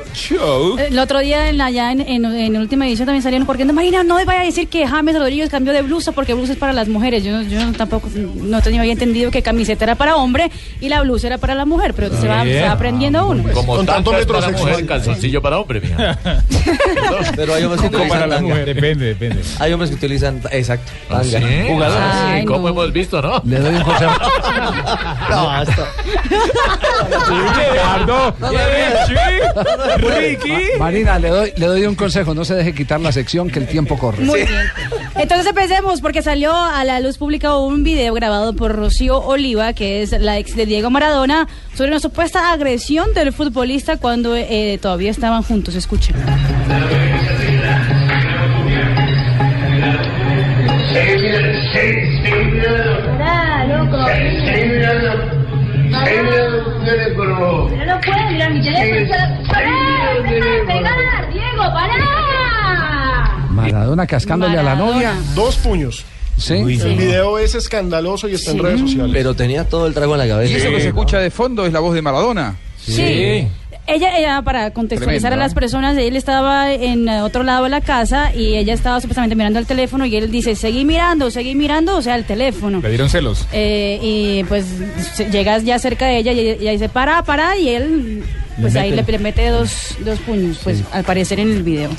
*laughs* Show. El otro día en la ya en, en, en última edición también salieron corriendo. Marina, no vaya a decir que James Rodríguez cambió de blusa porque blusa es para las mujeres. Yo, yo tampoco no tenía había entendido que camiseta era para hombre y la blusa era para la mujer, pero se va, se va aprendiendo uno. Como Con tanto Tanga metrosexual. mujer, calzoncillo para hombre, mija. *laughs* Pero hay hombres que Como para utilizan la tanga. mujer. Depende, depende. Hay hombres que utilizan, exacto, tanga. ¿Sí? Jugadores. Ay, Sí, ¿Cómo no. hemos visto, no? Le doy un consejo. *laughs* No, basta. Ricardo. Ricky. Marina, le doy, le doy un consejo, no se deje quitar la sección que el tiempo corre. Muy bien. Entonces empecemos porque salió a la luz pública un video grabado por Rocío Oliva, que es la ex de Diego Maradona, sobre una supuesta agresión del futbolista cuando eh, todavía estaban juntos. Escuchen. Pará, loco. Pero no puede mirar mi teléfono. ¡Pará! ¡Deja de pegar! ¡Diego, pará! Maradona cascándole a la novia. Dos puños. Sí. El video es escandaloso y está en redes sociales. Pero tenía todo el trago en la Y cabeza. eso que se escucha de fondo es la voz de Maradona. Sí. Ella, ella, para contextualizar Tremendo, a las ¿eh? personas, él estaba en eh, otro lado de la casa y ella estaba supuestamente mirando el teléfono y él dice, seguí mirando, seguí mirando, o sea, el teléfono. Le dieron celos. Eh, y pues llegas ya cerca de ella y ella dice, para, para, y él pues Le ahí mete. le, le mete dos, dos puños, pues al parecer en el video.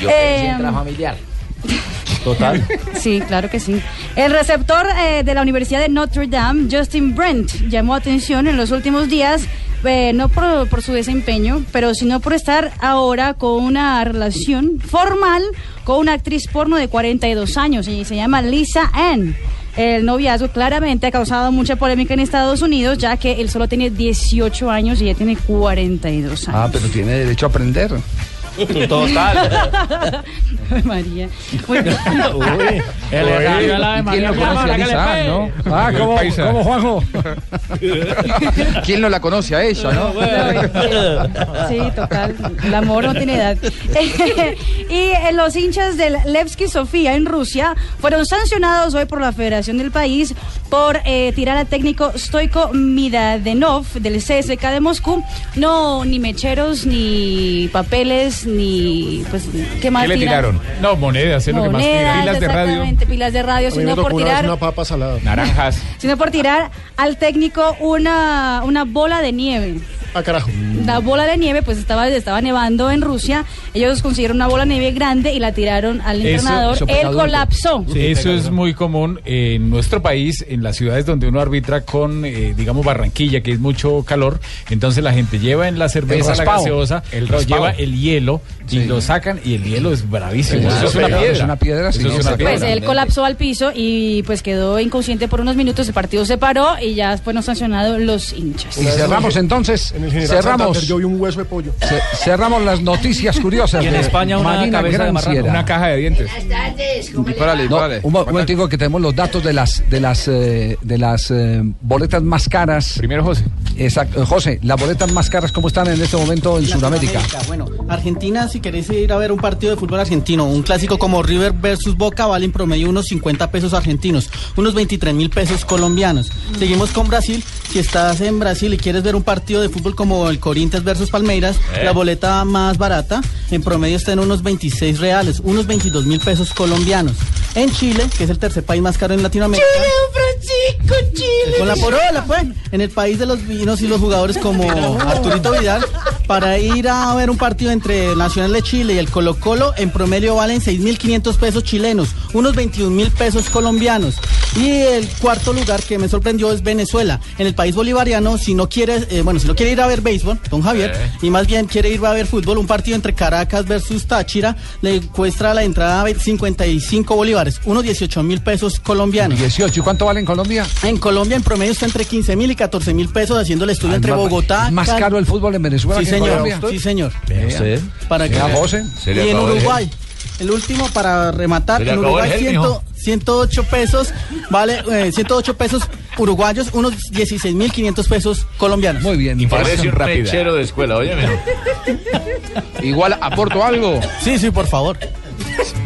Yo Eh, intrafamiliar. *laughs* Total. Sí, claro que sí. El receptor eh, de la Universidad de Notre Dame, Justin Brent, llamó atención en los últimos días, eh, no por, por su desempeño, pero sino por estar ahora con una relación formal con una actriz porno de 42 años y se llama Lisa Ann. El noviazgo claramente ha causado mucha polémica en Estados Unidos, ya que él solo tiene 18 años y ella tiene 42 años. Ah, pero tiene derecho a aprender. Total. María. Bien. El radio al Ave María, *laughs* ¿Quién lo mi amor, conoce a hágale Lisa, pues. no? Ah, ¿cómo, Paisa. cómo, Juanjo? *laughs* ¿Quién no la conoce a ella, no? *laughs* Sí, total. El amor no tiene edad. y eh, los hinchas del Levski Sofía en Rusia fueron sancionados hoy por la Federación del país por eh, tirar al técnico Stoiko Midadenov del CSK de Moscú. No, ni mecheros, ni papeles, ni. Pues, ¿Qué más ¿Qué le tiran? tiraron? No, monedas, es lo que más. Monedas, Pilas de radio. exactamente, pilas de radio, A mí me sino tocó por una vez tirar una papa salada. Naranjas. *laughs* sino por tirar al técnico una, una bola de nieve. Ah, carajo. La bola de nieve, pues estaba, estaba nevando en Rusia. Ellos consiguieron una bola de nieve grande y la tiraron al Eso- entrenador. eso Él colapsó. Eso es muy común en nuestro país, en las ciudades donde uno arbitra con, eh, digamos, Barranquilla, que es mucho calor. Entonces la gente lleva en la cerveza, la raspado. gaseosa, El lleva el hielo y lo sacan y el hielo es bravísimo. Sí, Eso es una es piedra. una piedra, sí, Eso es una piedra. Pues él colapsó al piso y pues quedó inconsciente por unos minutos. El partido se paró y ya fueron sancionados los hinchas. Y cerramos entonces. En el general Cerramos. Santander yo vi un hueso de pollo. Ce- cerramos las noticias curiosas. Y en de España una Marina cabeza de marrano, una caja de dientes. Un, mo- un momentico que tenemos los datos de las de las eh, de las eh, boletas más caras. Primero José. Exacto, José, las boletas más caras cómo están en este momento en Sudamérica. Bueno, Argentina, si queréis ir a ver un partido de fútbol argentino, un clásico como River versus Boca, vale en promedio unos 50 pesos argentinos, unos 23 mil pesos colombianos. Seguimos con Brasil. Si estás en Brasil y quieres ver un partido de fútbol como el Corinthians versus Palmeiras, Eh. la boleta más barata en promedio está en unos 26 reales, unos 22 mil pesos colombianos. En Chile, que es el tercer país más caro en Latinoamérica. Francisco, Chile. Con la porola, pues. En el país de los vinos y los jugadores como Arturito Vidal, para ir a ver un partido entre Nacional de Chile y el Colo Colo, en promedio valen 6.500 pesos chilenos, unos 21 mil pesos colombianos. Y el cuarto lugar que me sorprendió es Venezuela. En el país bolivariano, si no quiere, eh, bueno, si no quiere ir a ver béisbol, don Javier, y más bien quiere ir a ver fútbol, un partido entre Caracas versus Táchira, le cuesta la entrada 55 bolívares, unos 18 mil pesos colombianos. 18, ¿y cuánto vale en Colombia? En Colombia en promedio está entre 15 mil y 14 mil pesos haciendo el estudio Ah, entre Bogotá. ¿es más caro el fútbol en Venezuela Sí, que en señor. Colombia? Sí, señor. Vea. Sí. Para que. Y en Uruguay, el último para rematar, en Uruguay gel, 100 mijo. 108 pesos, vale, eh, 108 pesos uruguayos, unos 16 mil 500 pesos colombianos. Muy bien. Parece un mechero de escuela, óyeme. Igual, ¿aporto algo? Sí, sí, por favor.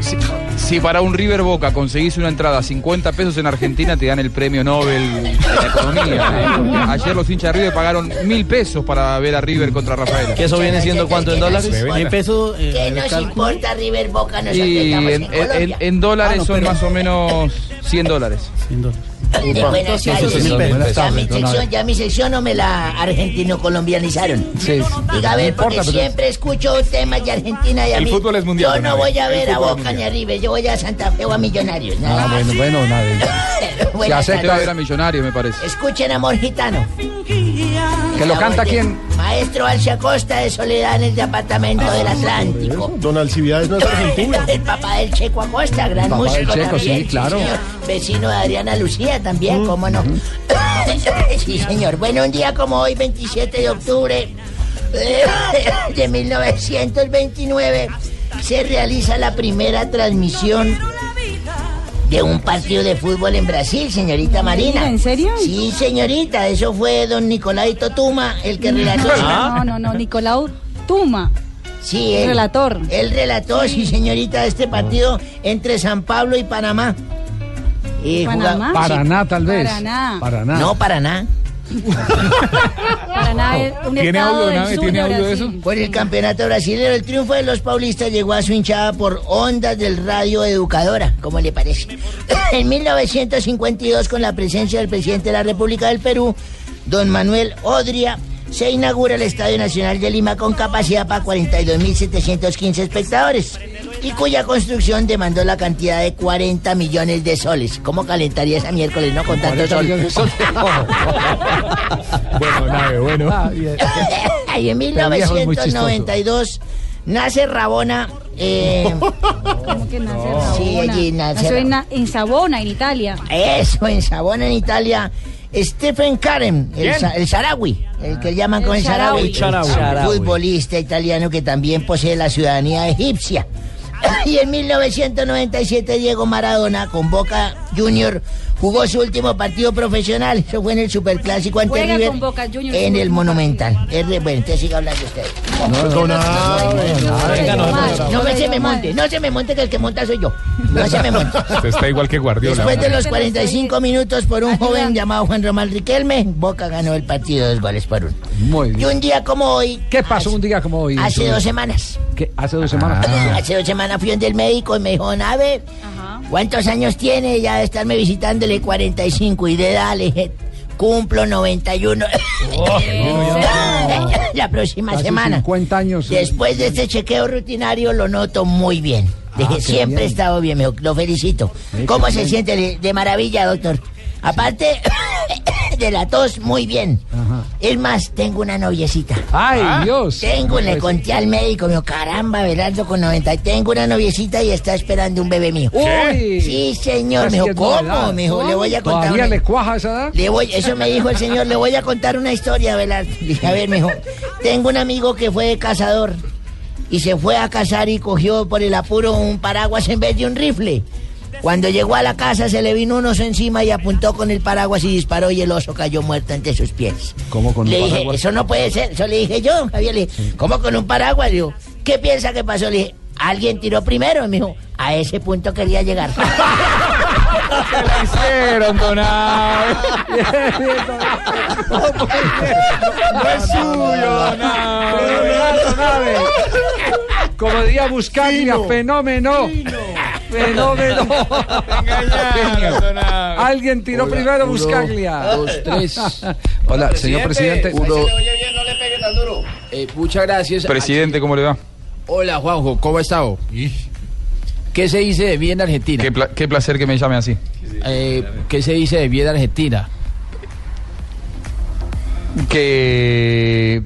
Si, si para un River Boca conseguís una entrada a 50 pesos en Argentina, te dan el premio Nobel de la Economía. Ayer los hinchas de River pagaron mil pesos para ver a River contra Rafael. ¿Que eso viene siendo cuánto en dólares? En pesos. eh, ¿Qué nos importa River Boca? Nosotros Y en, en, en- Colombia. en dólares Ah, no, son pero- más o menos 100 dólares. Buenas tardes. Ya mi sección, ya mi sección no me la argentino-colombianizaron. Sí. Diga, a ver, porque importa, siempre escucho temas de Argentina y a El fútbol es mundial, Yo no voy a ver a Boca ni a River, yo voy a Santa Fe o a Millonarios. nada Ah, bueno, bueno, *laughs* nada. Se acepta. Usted va a ver a Millonario, me parece. Escuchen Amor Gitano. ¿Que lo canta quién? Maestro Alcia Costa de Soledad en el departamento del Atlántico. Don Alcibiades no es *laughs* argentino. El papá del Checo Acosta, gran papá del músico Checo, sí, también. claro. señor. Vecino de Adriana Lucía también, cómo no. *laughs* sí, señor. Bueno, un día como hoy, 27 de octubre *laughs* de 1929, se realiza la primera transmisión de un partido de fútbol en Brasil, señorita Marina. ¿en serio? Sí, señorita, eso fue don Nicolaito Tuma, el que relató. No, no, no, Nicolau Tuma. Sí, él. Relator. Él relató, sí, señorita, este partido entre San Pablo y Panamá. Eh, ¿Panamá? jugaba- Paraná, tal vez. Paraná. Paraná. No, Paraná. Paraná es un ¿Tiene estado audio, del Nave? sur ¿Tiene de audio de Brasil. Por el campeonato brasileño, el triunfo de los paulistas llegó a su hinchada por ondas del radio educadora, ¿cómo le parece? *laughs* En 1952, con la presencia del presidente de la República del Perú, don Manuel Odria, se inaugura el Estadio Nacional de Lima con capacidad para 42.715 espectadores y cuya construcción demandó la cantidad de 40 millones de soles. ¿Cómo calentaría esa miércoles, no? Con tanto 40 sol. millones de soles. *laughs* Bueno, nave, bueno. En es muy chistoso. 1992 nace Rabona. eh, *laughs* ¿Cómo que nace Sí, Rabona? allí nace Nació en, Rabona. en en Italia. Eso, en Sabona, en Italia. Stephen Karen, el, el Sarawi, el que llaman como el El Sarawi, Shaarawy. El Shaarawy. futbolista italiano que también posee la ciudadanía egipcia. *laughs* Y en 1997 Diego Maradona con Boca Junior jugó su último partido profesional. Eso fue en el Superclásico ante Juega River con Boca Juniors. en el Monumental. Es de- bueno, entonces siga hablando usted. No, no, no, no me se me monte, no se me monte que el que monta soy yo. No se me monte. *laughs* Usted está igual que Guardiola. Después de los 45 minutos por un joven llamado Juan Román Riquelme, Boca ganó el partido dos goles por uno. Muy Y bien. un día como hoy, ¿Qué pasó un día como hoy? hace dos semanas, ¿Qué? ¿Hace dos semanas? hace dos semanas fui donde el médico y me dijo, Nave, ¿cuántos años tiene? Ya de estarme visitándole 45 y de edad le dije, cumplo 91. *laughs* *laughs* La próxima Casi semana. 50 años. eh. Después de este chequeo rutinario lo noto muy bien. Dije, Ah, siempre he estado bien, me dijo, lo felicito. Sí, ¿Cómo se bien. siente? De, de maravilla, doctor. Aparte de la tos, muy bien. Es más, tengo una noviecita. ¡Ay, Dios! Tengo, le Pues- conté al médico, me dijo, caramba, Belardo con 90. Tengo una noviecita y está esperando un bebé mío. Uy. Sí, señor. Me dijo, ¿cómo? Me dijo, le voy a contar. ¿Todavía una- le cuaja esa edad? le voy, eso me dijo el señor, le voy a contar una historia, Belardo. Dije, a ver, me dijo, tengo un amigo que fue cazador y se fue a cazar y cogió por el apuro un paraguas en vez de un rifle. Cuando llegó a la casa se le vino un oso encima y apuntó con el paraguas y disparó y el oso cayó muerto ante sus pies. ¿Cómo con un Le dije, paraguas? eso no puede ser. Eso le dije yo, Javier. Le dije, ¿cómo con un paraguas? Le digo, ¿qué piensa que pasó? Le dije, alguien tiró primero. Y me dijo, a ese punto quería llegar. *laughs* hicieron, Donado. *laughs* No es suyo, Como diría Buscaglia, fenómeno. Fenómeno. *laughs* Alguien tiró Hola, primero uno, Buscaglia. dos, tres. *laughs* Hola, señor presidente. Uno. no le pegue tan duro. Eh, muchas gracias. Presidente, ¿cómo le va? Hola, Juanjo, ¿cómo ha estado? ¿Qué se dice de bien Argentina? Qué, pla- qué placer que me llame así. Eh, ¿Qué se dice de bien Argentina? *laughs* Que...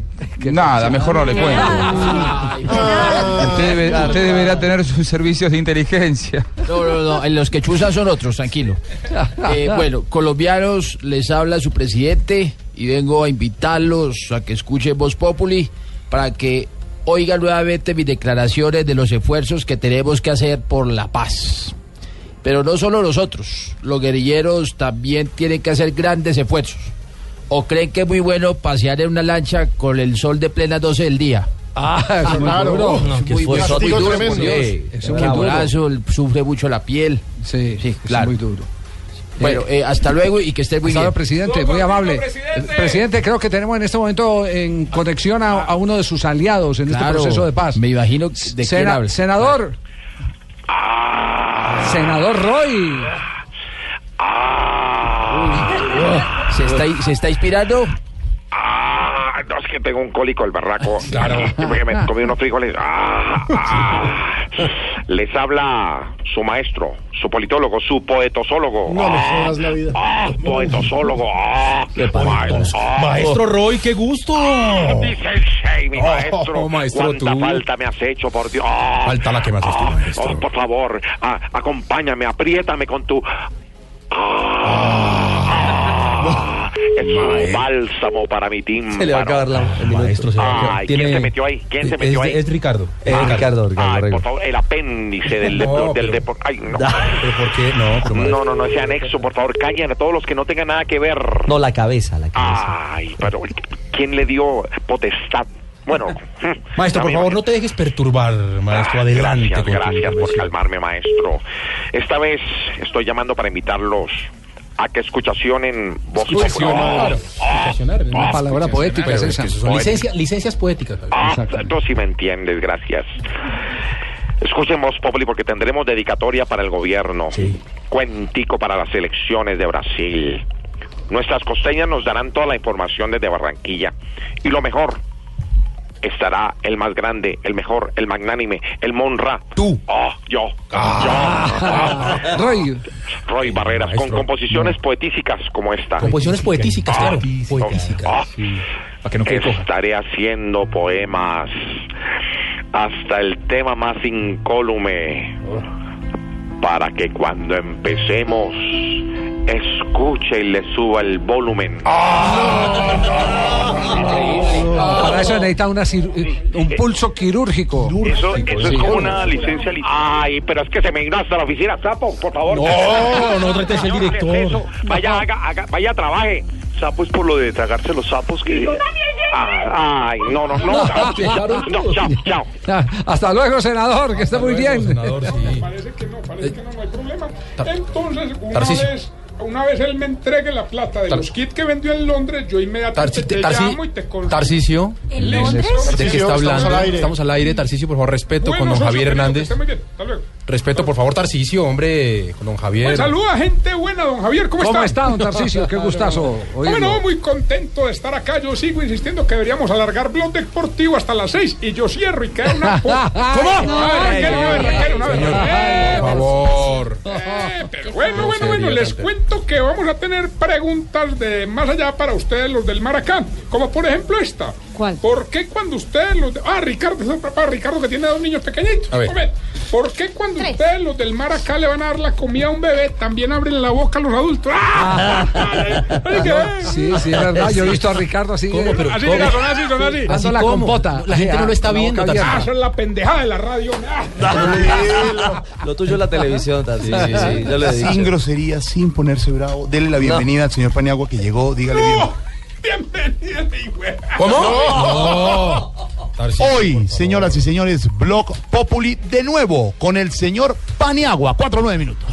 Nada, mejor no le cuento. *laughs* Usted, debe- usted deberá tener sus servicios de inteligencia. No, no, no, los que chuzan son otros, tranquilo. *laughs* Eh, bueno, colombianos, les habla su presidente y vengo a invitarlos a que escuchen Voz Populi para que oigan nuevamente mis declaraciones de los esfuerzos que tenemos que hacer por la paz. Pero no solo nosotros, los guerrilleros también tienen que hacer grandes esfuerzos. ¿O creen que es muy bueno pasear en una lancha con el sol de plena 12 del día? Ah, es muy claro. duro. No, que Muy fue duro, muy muy duro, Dios. sí, es duro. sufre mucho la piel. Sí, sí, es claro. muy duro. Bueno, eh, hasta luego y que esté muy Hasta bien. presidente, muy amable. Eh, Presidente, creo que tenemos en este momento en conexión a, a uno de sus aliados en Claro, este proceso de paz. Me imagino de quién Sena- habla. senador. Senador Roy. ¿Se está, ¿Se está inspirando? Ah, no, es que tengo un cólico el barraco. *laughs* Claro. Porque me comí unos frijoles. Ah, ah. Les habla su maestro, su politólogo, su poetosólogo. No me Ah, jodas la vida. ah, poetosólogo. Ah, maestro, ah. Maestro Roy, qué gusto. Dice el Shey, mi Oh, maestro. maestro, ¿Cuánta tú. falta me has hecho, por Dios? Ah, Falta la que me haces tú, ah, maestro. oh, por favor, ah, acompáñame, apriétame con tu... Ah, es un bálsamo para mi tímpano. Se le va a acabar la, el minuto. Maestro, se va a acabar. Ay, ¿quién se metió ahí? ¿Quién se es- metió ahí? Es Ricardo. Eh, Ricardo, Ricardo, Ay, Rego. por favor, el apéndice del, *laughs* No, del pero- deporte. Ay, no. ¿Pero por qué? No, *laughs* pero No, no, no, ese anexo, por favor, callen a todos los que no tengan nada que ver. No, la cabeza, la cabeza. Ay, pero ¿quién le dio potestad? Bueno, *laughs* Maestro, por favor, no te dejes perturbar, maestro. Adelante. Gracias, con tu gracias por intervención. calmarme, maestro. Esta vez estoy llamando para invitarlos a que escuchacionen voz Escuchacionar. Escuchacionar, es una palabra poética es esa. licencia- licencias poéticas. Ah, tú sí me entiendes, gracias. Escuchen Voz Populi porque tendremos dedicatoria para el gobierno. Cuentico para las elecciones de Brasil. Nuestras costeñas nos darán toda la información desde Barranquilla. Y lo mejor, estará el más grande, el mejor, el magnánime, el Monra. Tú. Oh, yo. Ah. Yo. *laughs* Roy. Roy Barreras, con composiciones poetísicas como esta. Composiciones poetísicas, Ah, claro. oh, Poetísicas. ah. Para que no quede coja. Estaré haciendo poemas hasta el tema más incólume para que cuando empecemos escuche y le suba el volumen. Para eso necesita una cir- eh, un pulso quirúrgico. Eso, eso es como una licencia. Ay, pero es que se me vino hasta la oficina, sapo, por favor. No, no trates el director. Vaya, haga, haga- vaya, trabaje. Sapo es por lo de tragarse los sapos que. Ah, ay, no, no, no. *laughs* No, chao, chao. Ah, Hasta luego, senador, que esté muy bien. *laughs* Parece que no, parece que no, no hay problema. Entonces, una vez, una vez él me entregue la plata de Tar- los kits que vendió en Londres, yo inmediatamente Tarci- te Tarci- llamo y te consigo. Tarcisio. ¿En Londres? ¿De qué está estamos hablando? al aire. Estamos al aire, Tarcisio, por favor, respeto Bueno, con don Javier Hernández. esté muy bien. Hasta luego. Respeto, por favor, Tarcisio, hombre, don Javier. Pues saluda gente buena, don Javier, ¿cómo, ¿Cómo está? está, don Tarcisio? Qué gustazo Bueno, muy contento de estar acá. Yo sigo insistiendo que deberíamos alargar blog deportivo hasta las seis y yo cierro y queda una. *laughs* ¿Cómo? No, Raquel, una vez, Raquel, una vez. Eh, Por favor. eh, pero bueno, bueno, bueno, les cuento que vamos a tener preguntas de más allá para ustedes, los del Maracán. Como por ejemplo esta. ¿Cuál? ¿Por qué cuando ustedes los de... Ah, Ricardo, es papá Ricardo que tiene dos niños pequeñitos. A ver. Hombre, ¿Por qué cuando ustedes los del Maracán le van a dar la comida a un bebé, también abren la boca a los adultos? ¡Ah! ¿qué? Sí, sí, es verdad. Yo he visto a Ricardo así. ¿Cómo? Pero, así, mira, son así, son así. Dando la compota. La gente no lo está viendo, Ah, es la pendejada de la radio. Ah. *laughs* Lo tuyo es la televisión, Tati. Sí, sí, sí, yo le he Sin grosería, sin ponerse bravo. Dele la bienvenida al señor Paniagua que llegó. Dígale bien. Bienvenida, mi güey. ¿Cómo? Hoy, señoras y señores, Blog Populi de nuevo con el señor Paniagua. Cuatro o nueve minutos.